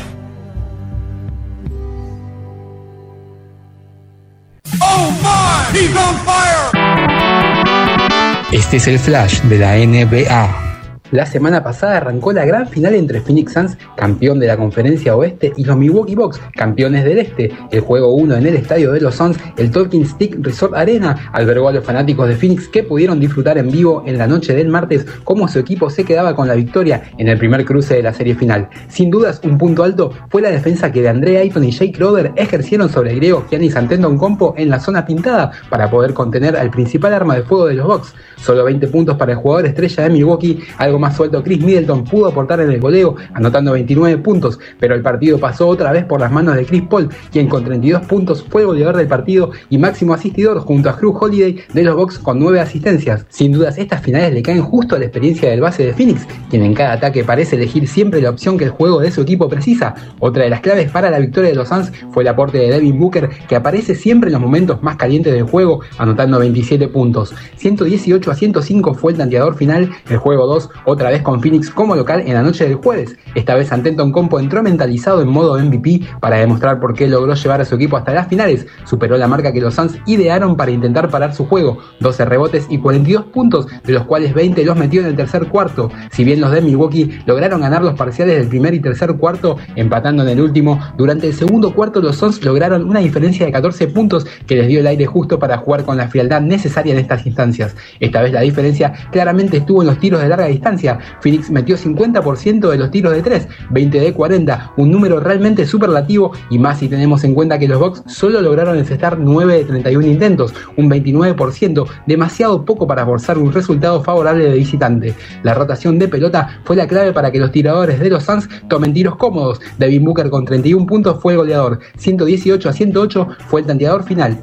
Este es el flash de la NBA. La semana pasada arrancó la gran final entre Phoenix Suns, campeón de la conferencia oeste, y los Milwaukee Bucks, campeones del este. El juego 1 en el estadio de los Suns, el Talking Stick Resort Arena, albergó a los fanáticos de Phoenix que pudieron disfrutar en vivo en la noche del martes cómo su equipo se quedaba con la victoria en el primer cruce de la serie final. Sin dudas, un punto alto fue la defensa que de Andre Ayton y Jake Crowder ejercieron sobre el griego Giannis Antetokounmpo en la zona pintada para poder contener al principal arma de fuego de los Bucks. Solo 20 puntos para el jugador estrella de Milwaukee, algo más suelto Chris Middleton pudo aportar en el goleo anotando 29 puntos, pero el partido pasó otra vez por las manos de Chris Paul, quien con 32 puntos fue goleador del partido y máximo asistidor junto a Drew Holiday de los Bucks con 9 asistencias. Sin dudas estas finales le caen justo a la experiencia del base de Phoenix, quien en cada ataque parece elegir siempre la opción que el juego de su equipo precisa. Otra de las claves para la victoria de los Suns fue el aporte de Devin Booker, que aparece siempre en los momentos más calientes del juego, anotando 27 puntos. 118 a 105 fue el tanteador final, el juego 2 otra vez con Phoenix como local en la noche del jueves. Esta vez Antenton Compo entró mentalizado en modo MVP para demostrar por qué logró llevar a su equipo hasta las finales. Superó la marca que los Suns idearon para intentar parar su juego, 12 rebotes y 42 puntos, de los cuales 20 los metió en el tercer cuarto. Si bien los de Milwaukee lograron ganar los parciales del primer y tercer cuarto, empatando en el último, durante el segundo cuarto los Suns lograron una diferencia de 14 puntos que les dio el aire justo para jugar con la frialdad necesaria en estas instancias. Esta vez la diferencia claramente estuvo en los tiros de larga distancia. Phoenix metió 50% de los tiros de 3, 20 de 40, un número realmente superlativo y más si tenemos en cuenta que los Bucks solo lograron encestar 9 de 31 intentos, un 29%, demasiado poco para forzar un resultado favorable de visitante. La rotación de pelota fue la clave para que los tiradores de los Suns tomen tiros cómodos. Devin Booker con 31 puntos fue el goleador, 118 a 108 fue el tanteador final.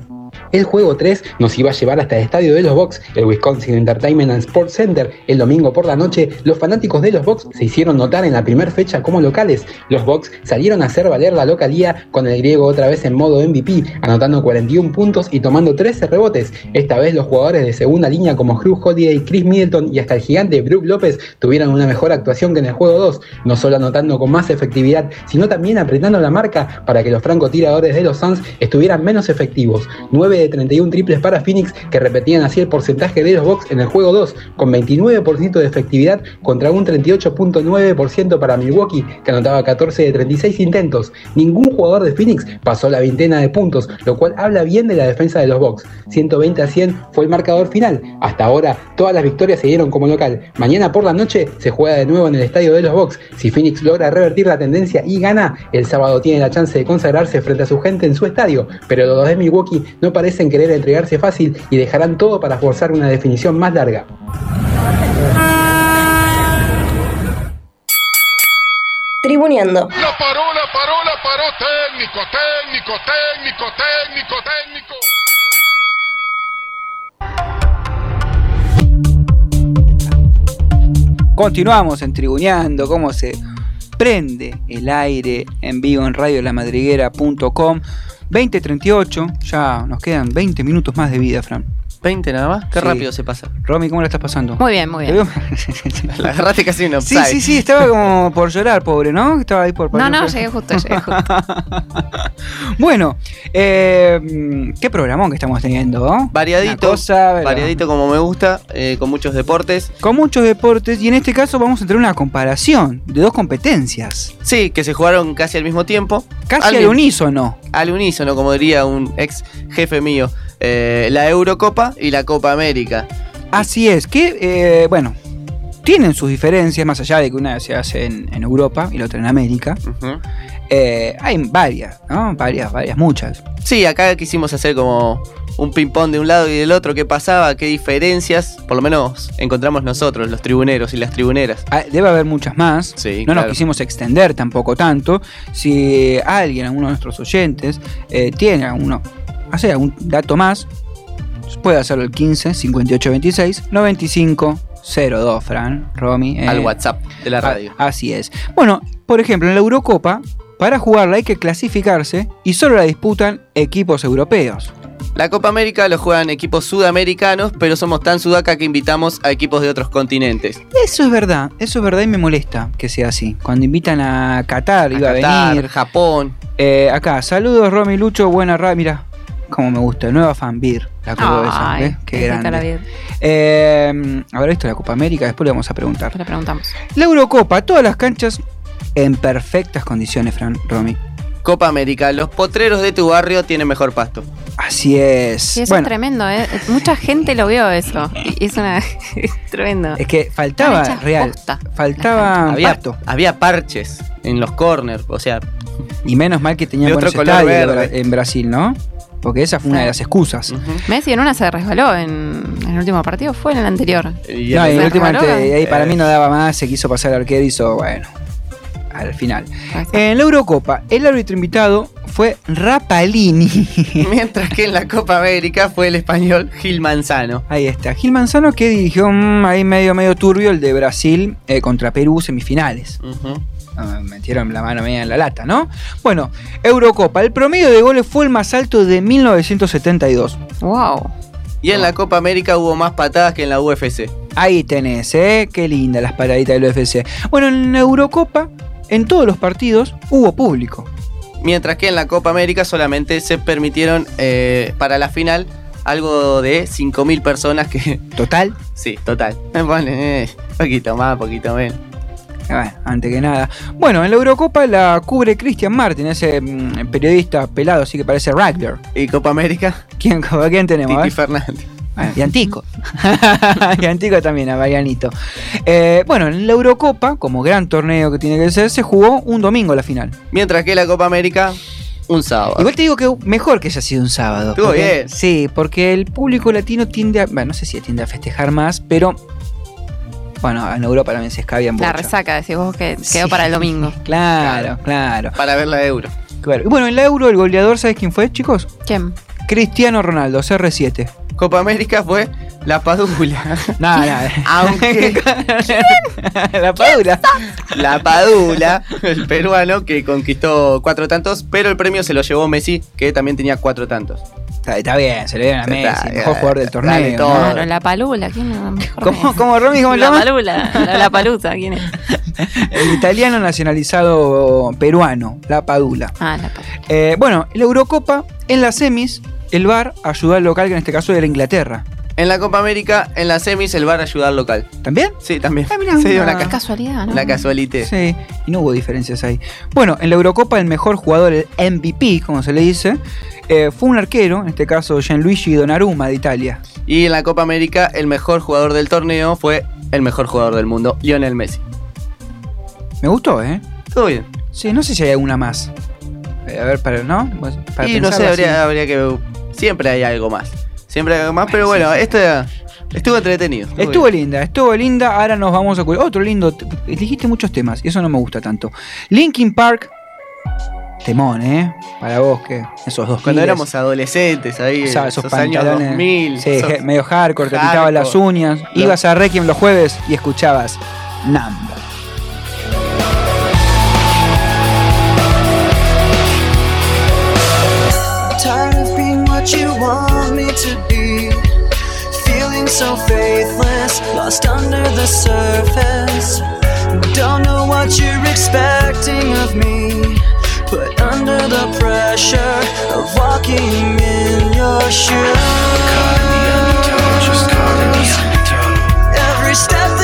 El juego 3 nos iba a llevar hasta el estadio de los Bucks, el Wisconsin Entertainment and Sports Center. El domingo por la noche, los fanáticos de los Bucks se hicieron notar en la primera fecha como locales. Los Bucks salieron a hacer valer la localía con el griego otra vez en modo MVP, anotando 41 puntos y tomando 13 rebotes. Esta vez los jugadores de segunda línea como Hugh Holiday, Chris Middleton y hasta el gigante Brook López tuvieron una mejor actuación que en el juego 2, no solo anotando con más efectividad, sino también apretando la marca para que los francotiradores de los Suns estuvieran menos efectivos. 9 de 31 triples para Phoenix que repetían así el porcentaje de los Bucks en el juego 2 con 29% de efectividad contra un 38.9% para Milwaukee que anotaba 14 de 36 intentos. Ningún jugador de Phoenix pasó la veintena de puntos, lo cual habla bien de la defensa de los Bucks. 120 a 100 fue el marcador final. Hasta ahora todas las victorias se dieron como local. Mañana por la noche se juega de nuevo en el estadio de los Bucks. Si Phoenix logra revertir la tendencia y gana, el sábado tiene la chance de consagrarse frente a su gente en su estadio, pero los de Milwaukee no parecen querer entregarse fácil y dejarán todo para forzar una definición más larga. Tribuneando. La paró, la paró, la paró. Técnico, técnico, técnico, técnico, técnico. Continuamos en Tribuneando, cómo se prende el aire en vivo en radiolamadriguera.com. 2038, ya nos quedan 20 minutos más de vida, Fran. 20 nada más, qué Sí. rápido se pasa. Romy, ¿cómo la estás pasando? Muy bien, muy bien. La agarraste casi un Sí, offside. sí, sí, estaba como por llorar, pobre, ¿no? Estaba ahí por No, no, llegué justo, llegué justo. Bueno, eh, qué programón que estamos teniendo, ¿no? Variadito, cosa, variadito como me gusta, eh, con muchos deportes. Con muchos deportes, y en este caso vamos a tener una comparación de dos competencias. Sí, que se jugaron casi al mismo tiempo. Casi al unísono. Al unísono, como diría un ex jefe mío. Eh, la Eurocopa y la Copa América. Así es, que, eh, bueno, tienen sus diferencias, más allá de que una se hace en, en Europa y la otra en América. Eh, hay varias, ¿no? Varias, varias, muchas. Sí, acá quisimos hacer como un ping-pong de un lado y del otro, qué pasaba, qué diferencias, por lo menos encontramos nosotros, los tribuneros y las tribuneras. Ah, Debe haber muchas más. Sí, no nos quisimos extender tampoco tanto. Si alguien, alguno de nuestros oyentes, eh, tiene alguno, hace algún dato más, puede hacerlo el 15 58 26 95 0-2, Fran, Romy. eh, Al WhatsApp de la radio. a- así es. Bueno, por ejemplo, en la Eurocopa, para jugarla hay que clasificarse y solo la disputan equipos europeos. La Copa América lo juegan equipos sudamericanos, pero somos tan sudaca que invitamos a equipos de otros continentes. Eso es verdad, eso es verdad y me molesta que sea así. Cuando invitan a Qatar, iba a venir. Japón. Eh, acá, saludos Romy Lucho, buena radio. Mira, como me gusta, nueva fanbir, la cordobesa, Ay, ¿ves? Qué grande. Eh, habrá visto la Copa América, después le vamos a preguntar. Le preguntamos. La Eurocopa, todas las canchas en perfectas condiciones, Fran, Romy. Copa América, los potreros de tu barrio tienen mejor pasto. Así es. Sí, eso bueno, es tremendo, ¿eh? Mucha gente lo vio eso. Y es una. es tremendo. es que faltaba, real, posta. faltaba Había, pasto. había parches en los corners, o sea, Y menos mal que tenían buenos color estadios en Brasil, ¿no? Porque esa fue una de las excusas. Messi en una se resbaló en, en el último partido, fue en el anterior. y No, y ¿Se últimamente resbaló? ahí para mí no daba más, se quiso pasar al arquero y hizo, bueno, al final. En la Eurocopa, el árbitro invitado fue Rapalini. mientras que en la Copa América fue el español Gil Manzano. Ahí está, Gil Manzano que dirigió ahí medio medio turbio el de Brasil eh, contra Perú semifinales. Ah, metieron la mano media en la lata, ¿no? Bueno, Eurocopa, el promedio de goles fue el más alto de 1972. Wow. Y en la Copa América hubo más patadas que en la UFC. Ahí tenés, ¿eh? Qué linda las paraditas del UFC. Bueno, en la Eurocopa, en todos los partidos hubo público. Mientras que en la Copa América solamente se permitieron eh, para la final algo de 5.000 personas que... ¿Total? Sí, total. Me ponen eh, poquito más, poquito menos. Bueno, antes que nada. Bueno, en la Eurocopa la cubre Christian Martin, ese mm, periodista pelado, así que parece Ragler. ¿Y Copa América? ¿Quién, ¿a quién tenemos? Titi ver. Fernández. Bueno, y Antico. y Antico también, a Marianito. Eh, bueno, en la Eurocopa, como gran torneo que tiene que ser, se jugó un domingo la final. Mientras que la Copa América, un sábado. Igual te digo que mejor que haya sido un sábado. Estuvo bien. Sí, porque el público latino tiende a. Bueno, no sé si tiende a festejar más, pero. Bueno, en Europa también se escabian La bocha. resaca, decís vos que quedó para el domingo. Claro, claro. Para ver la Euro. Claro. Y bueno, en la Euro, el goleador, ¿sabes quién fue, chicos? ¿Quién? Cristiano Ronaldo, CR7. Copa América fue la Padula. Nada, nada. Aunque la Padula. la Padula, el peruano que conquistó cuatro tantos, pero el premio se lo llevó Messi, que también tenía cuatro tantos. Está, está bien, se le dieron a Messi, mejor jugador del torneo. todo. ¿no? Claro, la palula, ¿quién es mejor? ¿Cómo, cómo, Romy, cómo La llama? palula, la, la palusa, ¿quién es? El italiano nacionalizado peruano, la Padula. Ah, la palula. Eh, bueno, la Eurocopa, en las semis, el VAR ayudó al local, que en este caso era Inglaterra. En la Copa América, en las semis, el VAR ayuda al local. ¿También? Sí, también. Ah, mirá, Se dio una- una, ca- Casualidad, ¿no? una casualité. Sí, y no hubo diferencias ahí. Bueno, en la Eurocopa el mejor jugador, el MVP, como se le dice, eh, fue un arquero, en este caso Gianluigi Donnarumma de Italia. Y en la Copa América, el mejor jugador del torneo fue el mejor jugador del mundo, Lionel Messi. Me gustó, ¿eh? Todo bien. Sí, no sé si hay alguna más. Eh, a ver, para, ¿no? Para y no sé, habría, habría que. Siempre hay algo más. Siempre hay algo más, pero bueno, esto estuvo entretenido. Estuvo linda, estuvo linda. Ahora nos vamos a. Otro lindo. te- Elegiste muchos temas y eso no me gusta tanto. Linkin Park. Temón, ¿eh? Para vos, que esos dos Cuando éramos adolescentes ahí, O sea, esos, esos años pantalones 2000. sí, esos- medio hardcore, te hardcore. pintabas las uñas, ibas a Requiem los jueves y escuchabas Namba. Lost under the surface. Don't know what you're expecting of me. But under the pressure of walking in your shoes. Every step that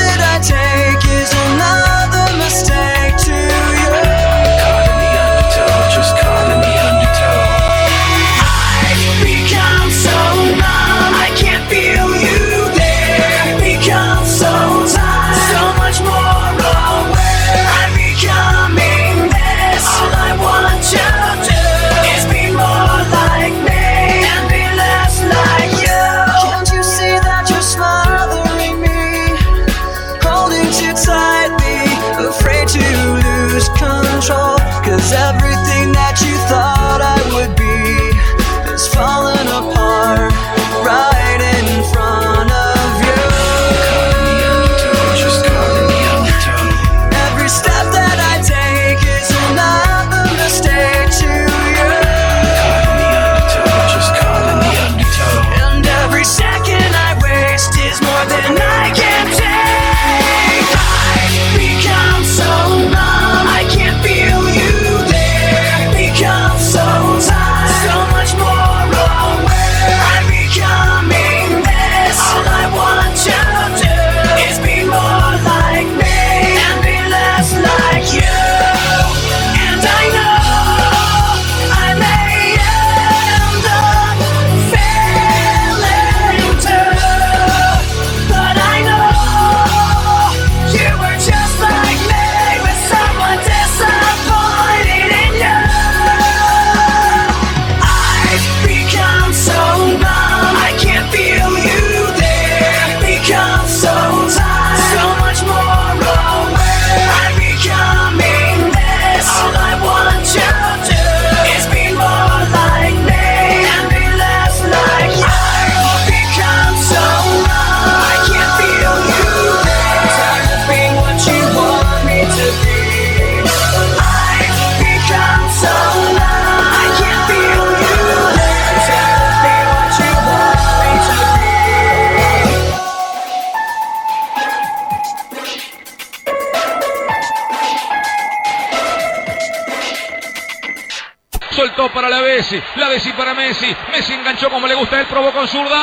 I take Messi. La de sí para Messi. Messi enganchó como le gusta. Él probó con zurda.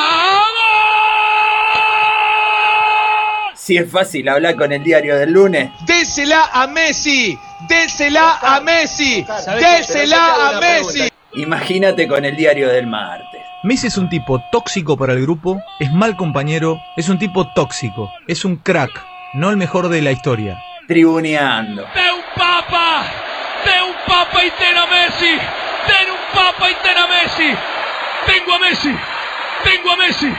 Si es fácil hablar con el diario del lunes. Désela a Messi. Désela a Messi. Désela a Messi. Imagínate con el diario del martes. Messi es un tipo tóxico para el grupo, es mal compañero, es un tipo tóxico, es un crack, no el mejor de la historia. Tribuneando. De un papa. De un papa y ten a Messi. Den un papa y ten a Messi. Tengo a Messi. Tengo a Messi.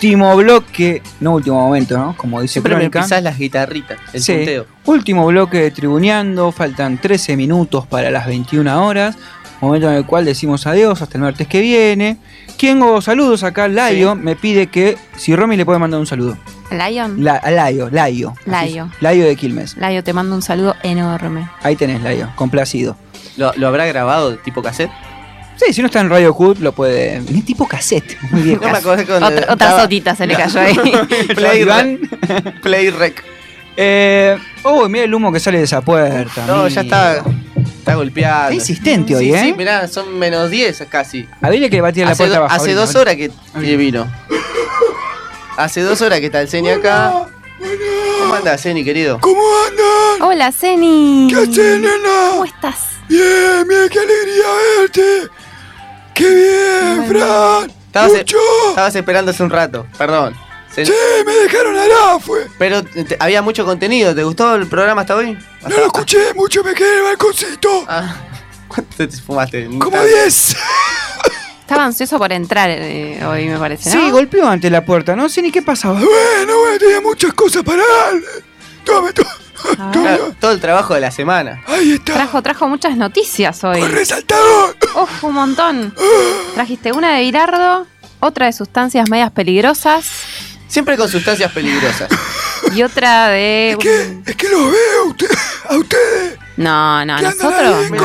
Último bloque, no último momento, ¿no? Como dice Siempre me Crónica. pisás las guitarritas, el Sí. punteo. Último bloque de Tribuneando, faltan 13 minutos para las 21 horas, momento en el cual decimos adiós hasta el martes que viene. ¿Quién hago saludos acá? Laio me pide que si Romy le puede mandar un saludo. Lion. La, a Laio, Laio. Laio. Laio de Quilmes. Laio, te mando un saludo enorme. Ahí tenés, Laio, complacido. ¿Lo, lo habrá grabado tipo cassette? Sí, si no está en Radio Hood, lo puede. Es tipo cassette, muy viejo. No Otra, otra estaba- sotita se le cayó ahí. Play, Iván. Play Rec. Eh, oh, mira el humo que sale de esa puerta. No, ya está, está golpeado. Está insistente hoy, Sí, ¿eh? Sí, mirá, son menos 10 casi. A ver que le va a tirar la Hace, puerta do- abajo. hace ahorita, dos ahorita. horas que, que vino. Hace dos horas que está el Zeni acá. ¿Cómo andás, Zeni, querido? ¿Cómo andan? Hola, Zeni. ¿Qué haces, nena? ¿Cómo estás? Bien, bien, qué alegría verte. ¡Qué bien, Fran! Estabas, ¡Mucho! estabas esperando hace un rato, perdón. Se- Sí, me dejaron allá, fue. Pero te- había mucho contenido, ¿te gustó el programa hasta hoy? No lo escuché mucho, me quedé en el balconcito. Ah, ¿Cuánto te fumaste? Como 10. Estaba ansioso por entrar eh, hoy, me parece, ¿no? Sí, golpeó ante la puerta, no sé ni qué pasaba. Bueno, bueno, tenía muchas cosas para darle. Tome, tome. Claro, todo el trabajo de la semana. Ahí está. Trajo, trajo muchas noticias hoy. resaltador! Uf, un montón. Trajiste una de Bilardo, otra de sustancias medias peligrosas Siempre con sustancias peligrosas. y otra de... Es que los veo a usted- a ustedes. No, no, Que nosotros no,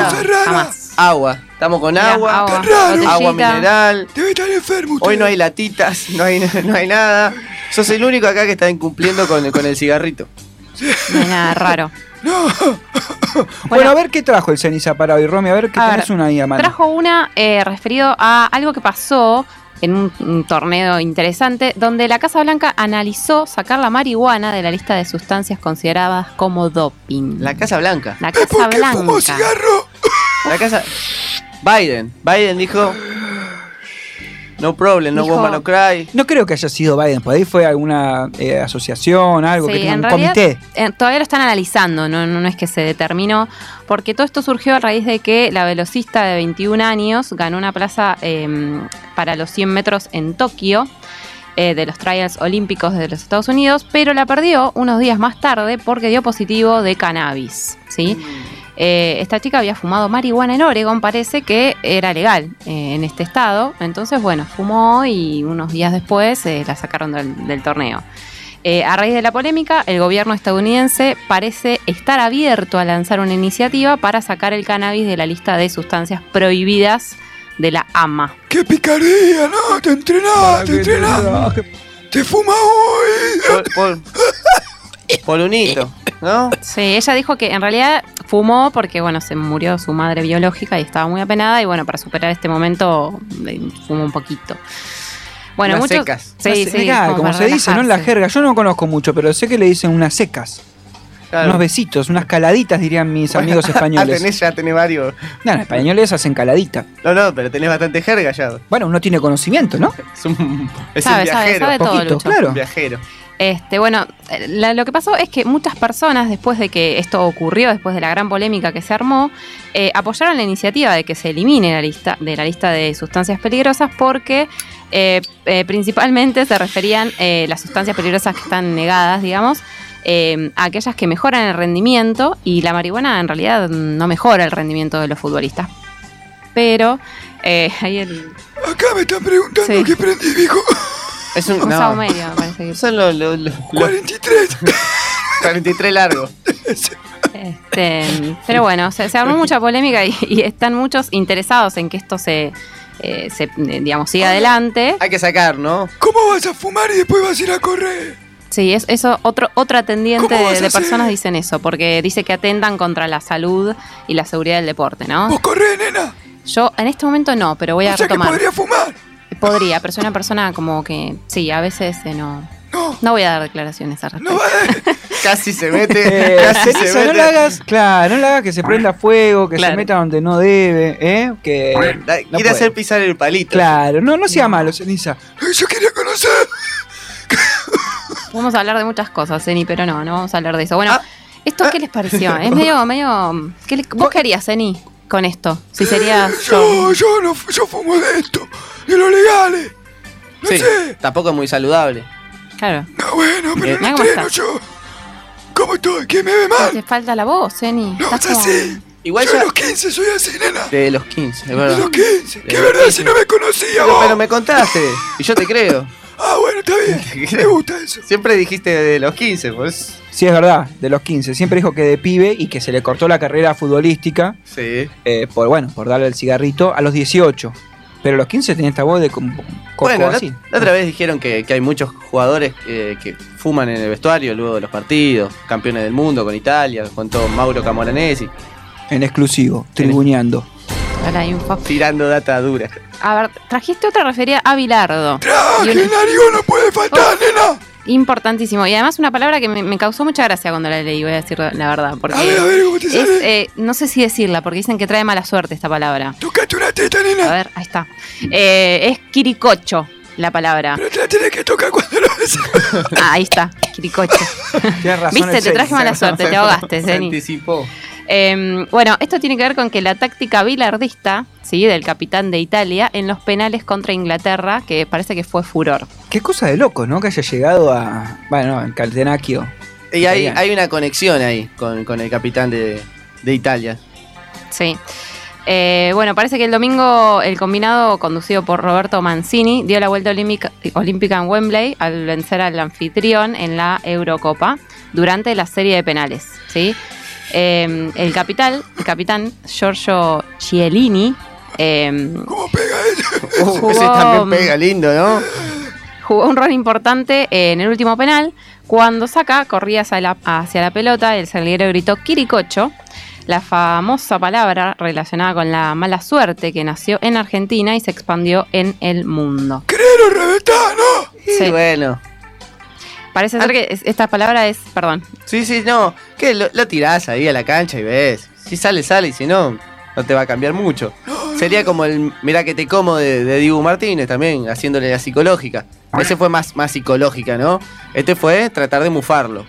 jamás. Agua. Estamos con Mirá, agua. agua, botellita. Agua mineral. Debe estar enfermo usted. Hoy no hay latitas, no hay, no hay nada. Sos el único acá que está incumpliendo con, con el cigarrito. No hay nada raro. Bueno, a ver qué trajo el ceniza para hoy, Romy. A ver qué A tenés ver, una ahí a mano. Trajo una eh, referido a algo que pasó en un, un torneo interesante donde la Casa Blanca analizó sacar la marihuana de la lista de sustancias consideradas como doping. La Casa Blanca. La Casa Blanca. La Casa. Biden. Biden dijo. No problem, no Dijo- woman no cry. No creo que haya sido Biden, por ahí fue alguna eh, asociación, algo Sí, que tenga en un realidad comité. eh, todavía lo están analizando, no, no, no es que se determinó, porque todo esto surgió a raíz de que la velocista de 21 años ganó una plaza eh, para los 100 metros en Tokio eh, de los Trials Olímpicos de los Estados Unidos, pero la perdió unos días más tarde porque dio positivo de cannabis, ¿sí? Eh, esta chica había fumado marihuana en Oregon, parece que era legal eh, en este estado. Entonces, bueno, fumó y unos días después eh, la sacaron del, del torneo. Eh, a raíz de la polémica, el gobierno estadounidense parece estar abierto a lanzar una iniciativa para sacar el cannabis de la lista de sustancias prohibidas de la AMA. ¡Qué picardía! No, te entrenás, te entrenás. Te fuma hoy. Por, por, por un hito, ¿no? Sí, ella dijo que en realidad fumó porque, bueno, se murió su madre biológica y estaba muy apenada y, bueno, para superar este momento fumó un poquito. Bueno, Unas muchos... secas. Sí, sí, secas, como se dice, ¿no? En la jerga. Yo no conozco mucho, pero sé que le dicen unas secas. Claro. Unos besitos, unas caladitas, dirían mis Bueno, amigos ah, españoles. tenés, ya tenés varios. No, en españoles hacen caladita. No, no, pero tenés bastante jerga ya. Bueno, uno tiene conocimiento, ¿no? Es un, es Sabe, un sabe, viajero. sabe todo, Poquito, Lucho. claro. Un viajero. Este, bueno, la- lo que pasó es que muchas personas, después de que esto ocurrió, después de la gran polémica que se armó, eh, apoyaron la iniciativa de que se elimine la lista de la lista de sustancias peligrosas porque eh, eh, principalmente se referían las sustancias peligrosas que están negadas, digamos, eh, a aquellas que mejoran el rendimiento y la marihuana en realidad no mejora el rendimiento de los futbolistas. Pero eh, ahí el Acá me están preguntando Sí. qué prendí, viejo. Es un. un no. saumerio, me parece que Son los. los- los- 43. 43 largos. Este, pero bueno, se, se armó mucha polémica y, y están muchos interesados en que esto se, eh, se, digamos, siga adelante. Hay que sacar, ¿no? ¿Cómo vas a fumar y después vas a ir a correr? Sí, es, eso, otro, ¿Cómo vas de, personas dicen eso, porque dice que atentan contra la salud y la seguridad del deporte, ¿no? ¿Vos corrés, nena? Yo en este momento no, pero voy a O sea que retomar. podría fumar. Podría, pero soy una persona como que, sí, a veces eh, no. No. voy a dar declaraciones al respecto. Casi se mete. Eh, casi se no mete. le hagas, claro, no le hagas que se prenda fuego, que Claro. se meta donde no debe, ¿eh? Que Da- no Quiere puede. hacer pisar el palito. Claro, no, no sea malo, Ceniza. Yo quería conocer. Vamos a hablar de muchas cosas, Eni, pero no, no vamos a hablar de eso. Ah. Bueno, ¿esto qué les pareció? Es medio, medio. ¿qué le- ¿Vos qué harías, Eni, con esto? Si serías Yo, yo no yo fumo de esto. De lo legales. No Sí, sé. tampoco es muy saludable. Claro. No, bueno, pero Eh, no cómo entreno estás. yo. ¿Cómo estoy? ¿Quién me ve mal? Te falta la voz, Eni. No, Estás es así. Igual yo ya- a los 15 soy así, nena. De los 15, es De verdad. los 15. De ¿Qué los verdad 15. si no me conocía Pero, vos? pero me contaste, y yo te creo. Ah, bueno, está bien. Me gusta eso. Siempre dijiste de los 15, pues. Sí, es verdad, de los 15. Siempre dijo que de pibe y que se le cortó la carrera futbolística. Sí. eh, por, bueno, por darle el cigarrito a los 18. Pero los 15 tenía esta voz de como Bueno, la, así. la otra vez dijeron que, que hay muchos jugadores eh, que fuman en el vestuario luego de los partidos, campeones del mundo con Italia, con todo Mauro Camoranesi, En exclusivo, tribuneando. Hola, info. tirando data dura. A ver, trajiste otra referida a Bilardo. Traje, una- no puede faltar, nena. Importantísimo. Y además una palabra que me, me causó mucha gracia cuando la leí, voy a decir la verdad. Porque A ver, a ver, ¿cómo te es, sale? eh, no sé si decirla, porque dicen que trae mala suerte esta palabra. Tocate una teta, A nena. ver, ahí está. Eh, es quiricocho la palabra. Pero te la tenés que tocar cuando lo ves. Ah, ahí está, quiricocho. Tienes razón. Viste, te traje mala suerte, te ahogaste, Se Zeni. anticipó. Eh, bueno, esto tiene que ver con que la táctica bilardista, ¿sí? Del capitán de Italia en los penales contra Inglaterra, que parece que fue furor. Qué cosa de loco, ¿no? Que haya llegado a. Bueno, en Caltenacchio. Y hay, hay una conexión ahí con, con el capitán de, de Italia. Sí. Eh, bueno, parece que el domingo el combinado conducido por Roberto Mancini dio la vuelta olímpica, olímpica en Wembley al vencer al anfitrión en la Eurocopa durante la serie de penales. ¿sí? Eh, el, capital, el capitán Giorgio Chiellini eh, Uh, ese también pega lindo, ¿no? jugó un rol importante en el último penal. Cuando saca, corría hacia la, hacia la pelota, el salguero gritó Quiricocho, la famosa palabra relacionada con la mala suerte que nació en Argentina y se expandió en el mundo. Crero, reventano. Sí. bueno. Parece ser que es- esta palabra es, perdón, Sí, sí, no. Que lo, lo tirás ahí a la cancha y ves. Si sale, sale, y si no, no te va a cambiar mucho. Sería como el mirá que te como de, de Dibu Martínez también, haciéndole la psicológica. Ese fue más, más psicológica, ¿no? Este fue tratar de mufarlo.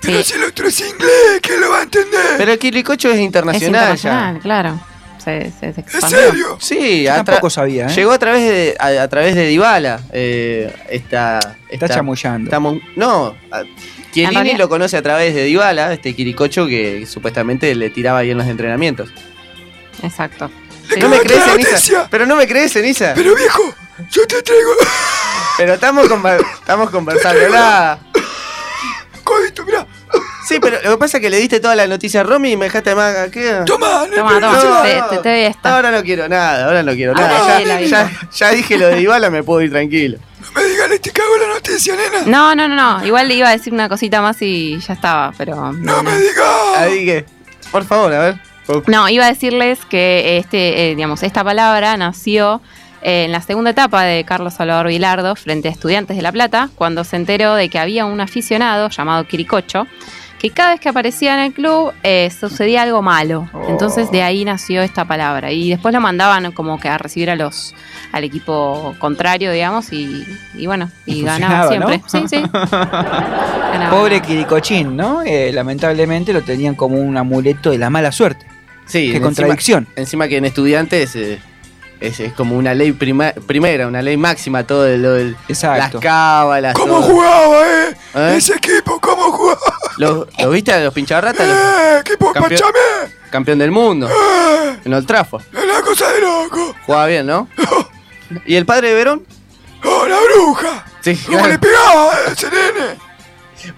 Pero si el otro es inglés, ¿quién lo va a entender? Pero el Quilicocho es es internacional, internacional, claro. Se, se- se ¿En serio? Sí, Yo tampoco sabía, ¿eh? Llegó a través de a, a través de Dybala. Eh, esta, Está chamullando. estamos- no, Chiellini realidad- lo conoce a través de Dybala, este Quiricocho que supuestamente le tiraba ahí en los entrenamientos. Exacto. No me crees, Ceniza. Pero no me crees, Ceniza. Pero viejo, yo te traigo. Pero estamos, conver- estamos conversando. la- Codito, mirá. Sí, pero lo que pasa es que le diste toda la noticia a Romy y me dejaste más. ¿qué? Toma, no, Toma, toma, no, te, te- te doy esta. Ahora no quiero nada, ahora no quiero Ahora nada. Ya, vi. ya- ya dije lo de Dybala, me puedo ir tranquilo. no me digas, te cago la noticia, nena. No, no, no, no. Igual le iba a decir una cosita más y ya estaba, pero. No no, me digas. Así que, por favor, a ver. No, iba a decirles que este, eh, digamos, esta palabra nació en la segunda etapa de Carlos Salvador Vilardo frente a Estudiantes de La Plata, cuando se enteró de que había un aficionado llamado Quiricocho, que cada vez que aparecía en el club eh, sucedía algo malo. Entonces de ahí nació esta palabra. Y después lo mandaban como que a recibir a los al equipo contrario, digamos, y, y bueno, y, Y ganaba siempre. ¿no? Sí, sí. Ganaba. Pobre Quiricochín, ¿no? Eh, lamentablemente lo tenían como un amuleto de la mala suerte. Sí, Qué encima- contradicción. Encima, que en estudiantes eh, es, es como una ley prima- primera, una ley máxima, todo lo del- Exacto. las cábalas. ¿Cómo todo. jugaba, eh? ¿Eh? Ese equipo, ¿cómo jugaba? ¿Lo, lo viste a los pincharratas? Eh, equipo Campeón. Pachamé. campeón del mundo. Eh, En Trafford. es una cosa de loco. Jugaba bien, ¿no? ¿Y el padre de Verón? Oh, la bruja. Sí, ¿Cómo claro. le pegaba a ese nene?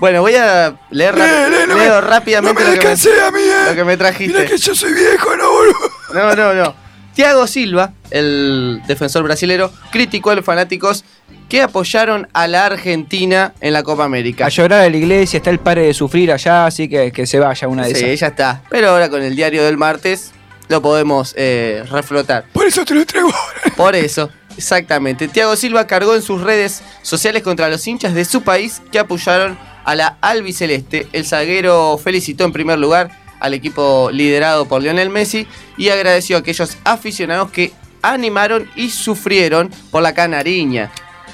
Bueno, voy a leer Lee, lee, no me- leo No rápidamente me lo, que me, a mí, eh. lo que me trajiste. Mira que yo soy viejo, no, boludo. No, no, no. Thiago Silva, el defensor brasilero, criticó a los fanáticos que apoyaron a la Argentina en la Copa América. A llorar a la iglesia, está el padre de sufrir allá, así que que se vaya una de Sí, esas. ya está. Pero ahora con el diario del martes lo podemos eh, reflotar. Por eso te lo traigo ahora. Por eso, exactamente. Thiago Silva cargó en sus redes sociales contra los hinchas de su país que apoyaron a la albiceleste. El zaguero felicitó en primer lugar al equipo liderado por Lionel Messi y agradeció a aquellos aficionados que animaron y sufrieron por la canariña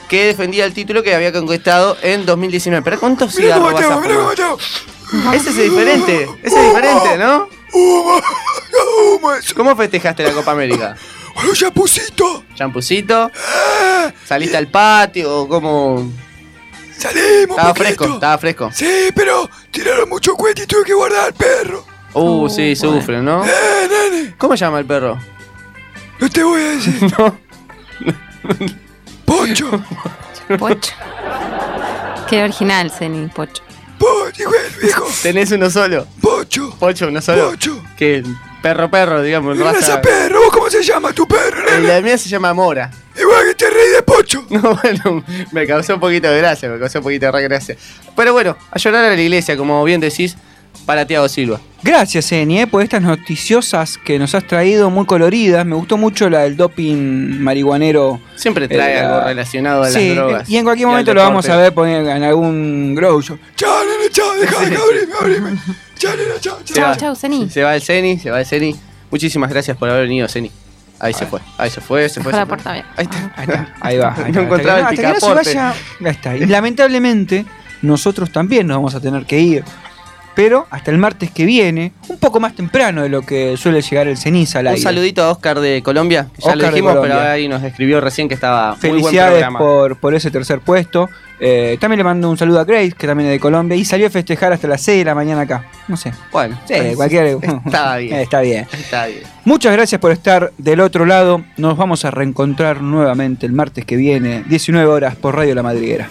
que defendía el título que había conquistado en 2019. ¿Pero cuántos cigarros vas a fumar? Ese es diferente, ese es diferente, ¿no? ¿Cómo festejaste la Copa América? Un champucito. ¿Champucito? ¿Saliste al patio? ¿Cómo? Salimos. Estaba fresco, estaba fresco. Sí, pero tiraron mucho cuento y tuve que guardar al perro. Uh, sí, sufre, ¿no? Eh, nene. ¿Cómo se llama el perro? No te voy a decir. Pocho. Pocho. Qué original, Zeni, Pocho. Pocho, viejo. ¿Tenés uno solo? Pocho. Pocho, uno solo. Pocho. Que perro, perro, digamos. Raza- perro. ¿Vos cómo se llama tu perro, El nene? de mía se llama Mora. Igual que te reí de Pocho. No, bueno, me causó un poquito de gracia, me causó un poquito de gracia. Pero bueno, a llorar a la iglesia, como bien decís, para Thiago Silva. Gracias, Eni, eh, por estas noticiosas que nos has traído, muy coloridas. Me gustó mucho la del doping marihuanero. Siempre trae Eh, algo relacionado a las drogas. Y en cualquier momento lo vamos a ver poner en algún grow show. Chao, nene, chao. Deja de abrime, abrime. Chao, nene, chao, chao. va. Chau, Zeni. Se va el Ceni, se va el Ceni. Muchísimas gracias por haber venido, Ceni. Ahí se fue, ahí se fue, se fue. La se fue. puerta abierta. Ahí está. Ahí está, ahí va. ahí No encontraba el Hasta que no- hasta que no se picaporte. vaya, ya está. Y lamentablemente, nosotros también nos vamos a tener que ir. Pero hasta el martes que viene, un poco más temprano de lo que suele llegar el ceniza al Un aire. saludito a Oscar de Colombia, que ya Oscar lo de dijimos, pero ahí nos escribió recién que estaba muy buen Felicidades programa. por, por ese tercer puesto. Eh, también le mando un saludo a Grace, que también es de Colombia, y salió a festejar hasta las 6 de la mañana acá. No sé. Bueno, Sí, pues, cualquier. Estaba bien. Está bien. Está bien. Muchas gracias por estar del otro lado. Nos vamos a reencontrar nuevamente el martes que viene, 19 horas por Radio La Madriguera.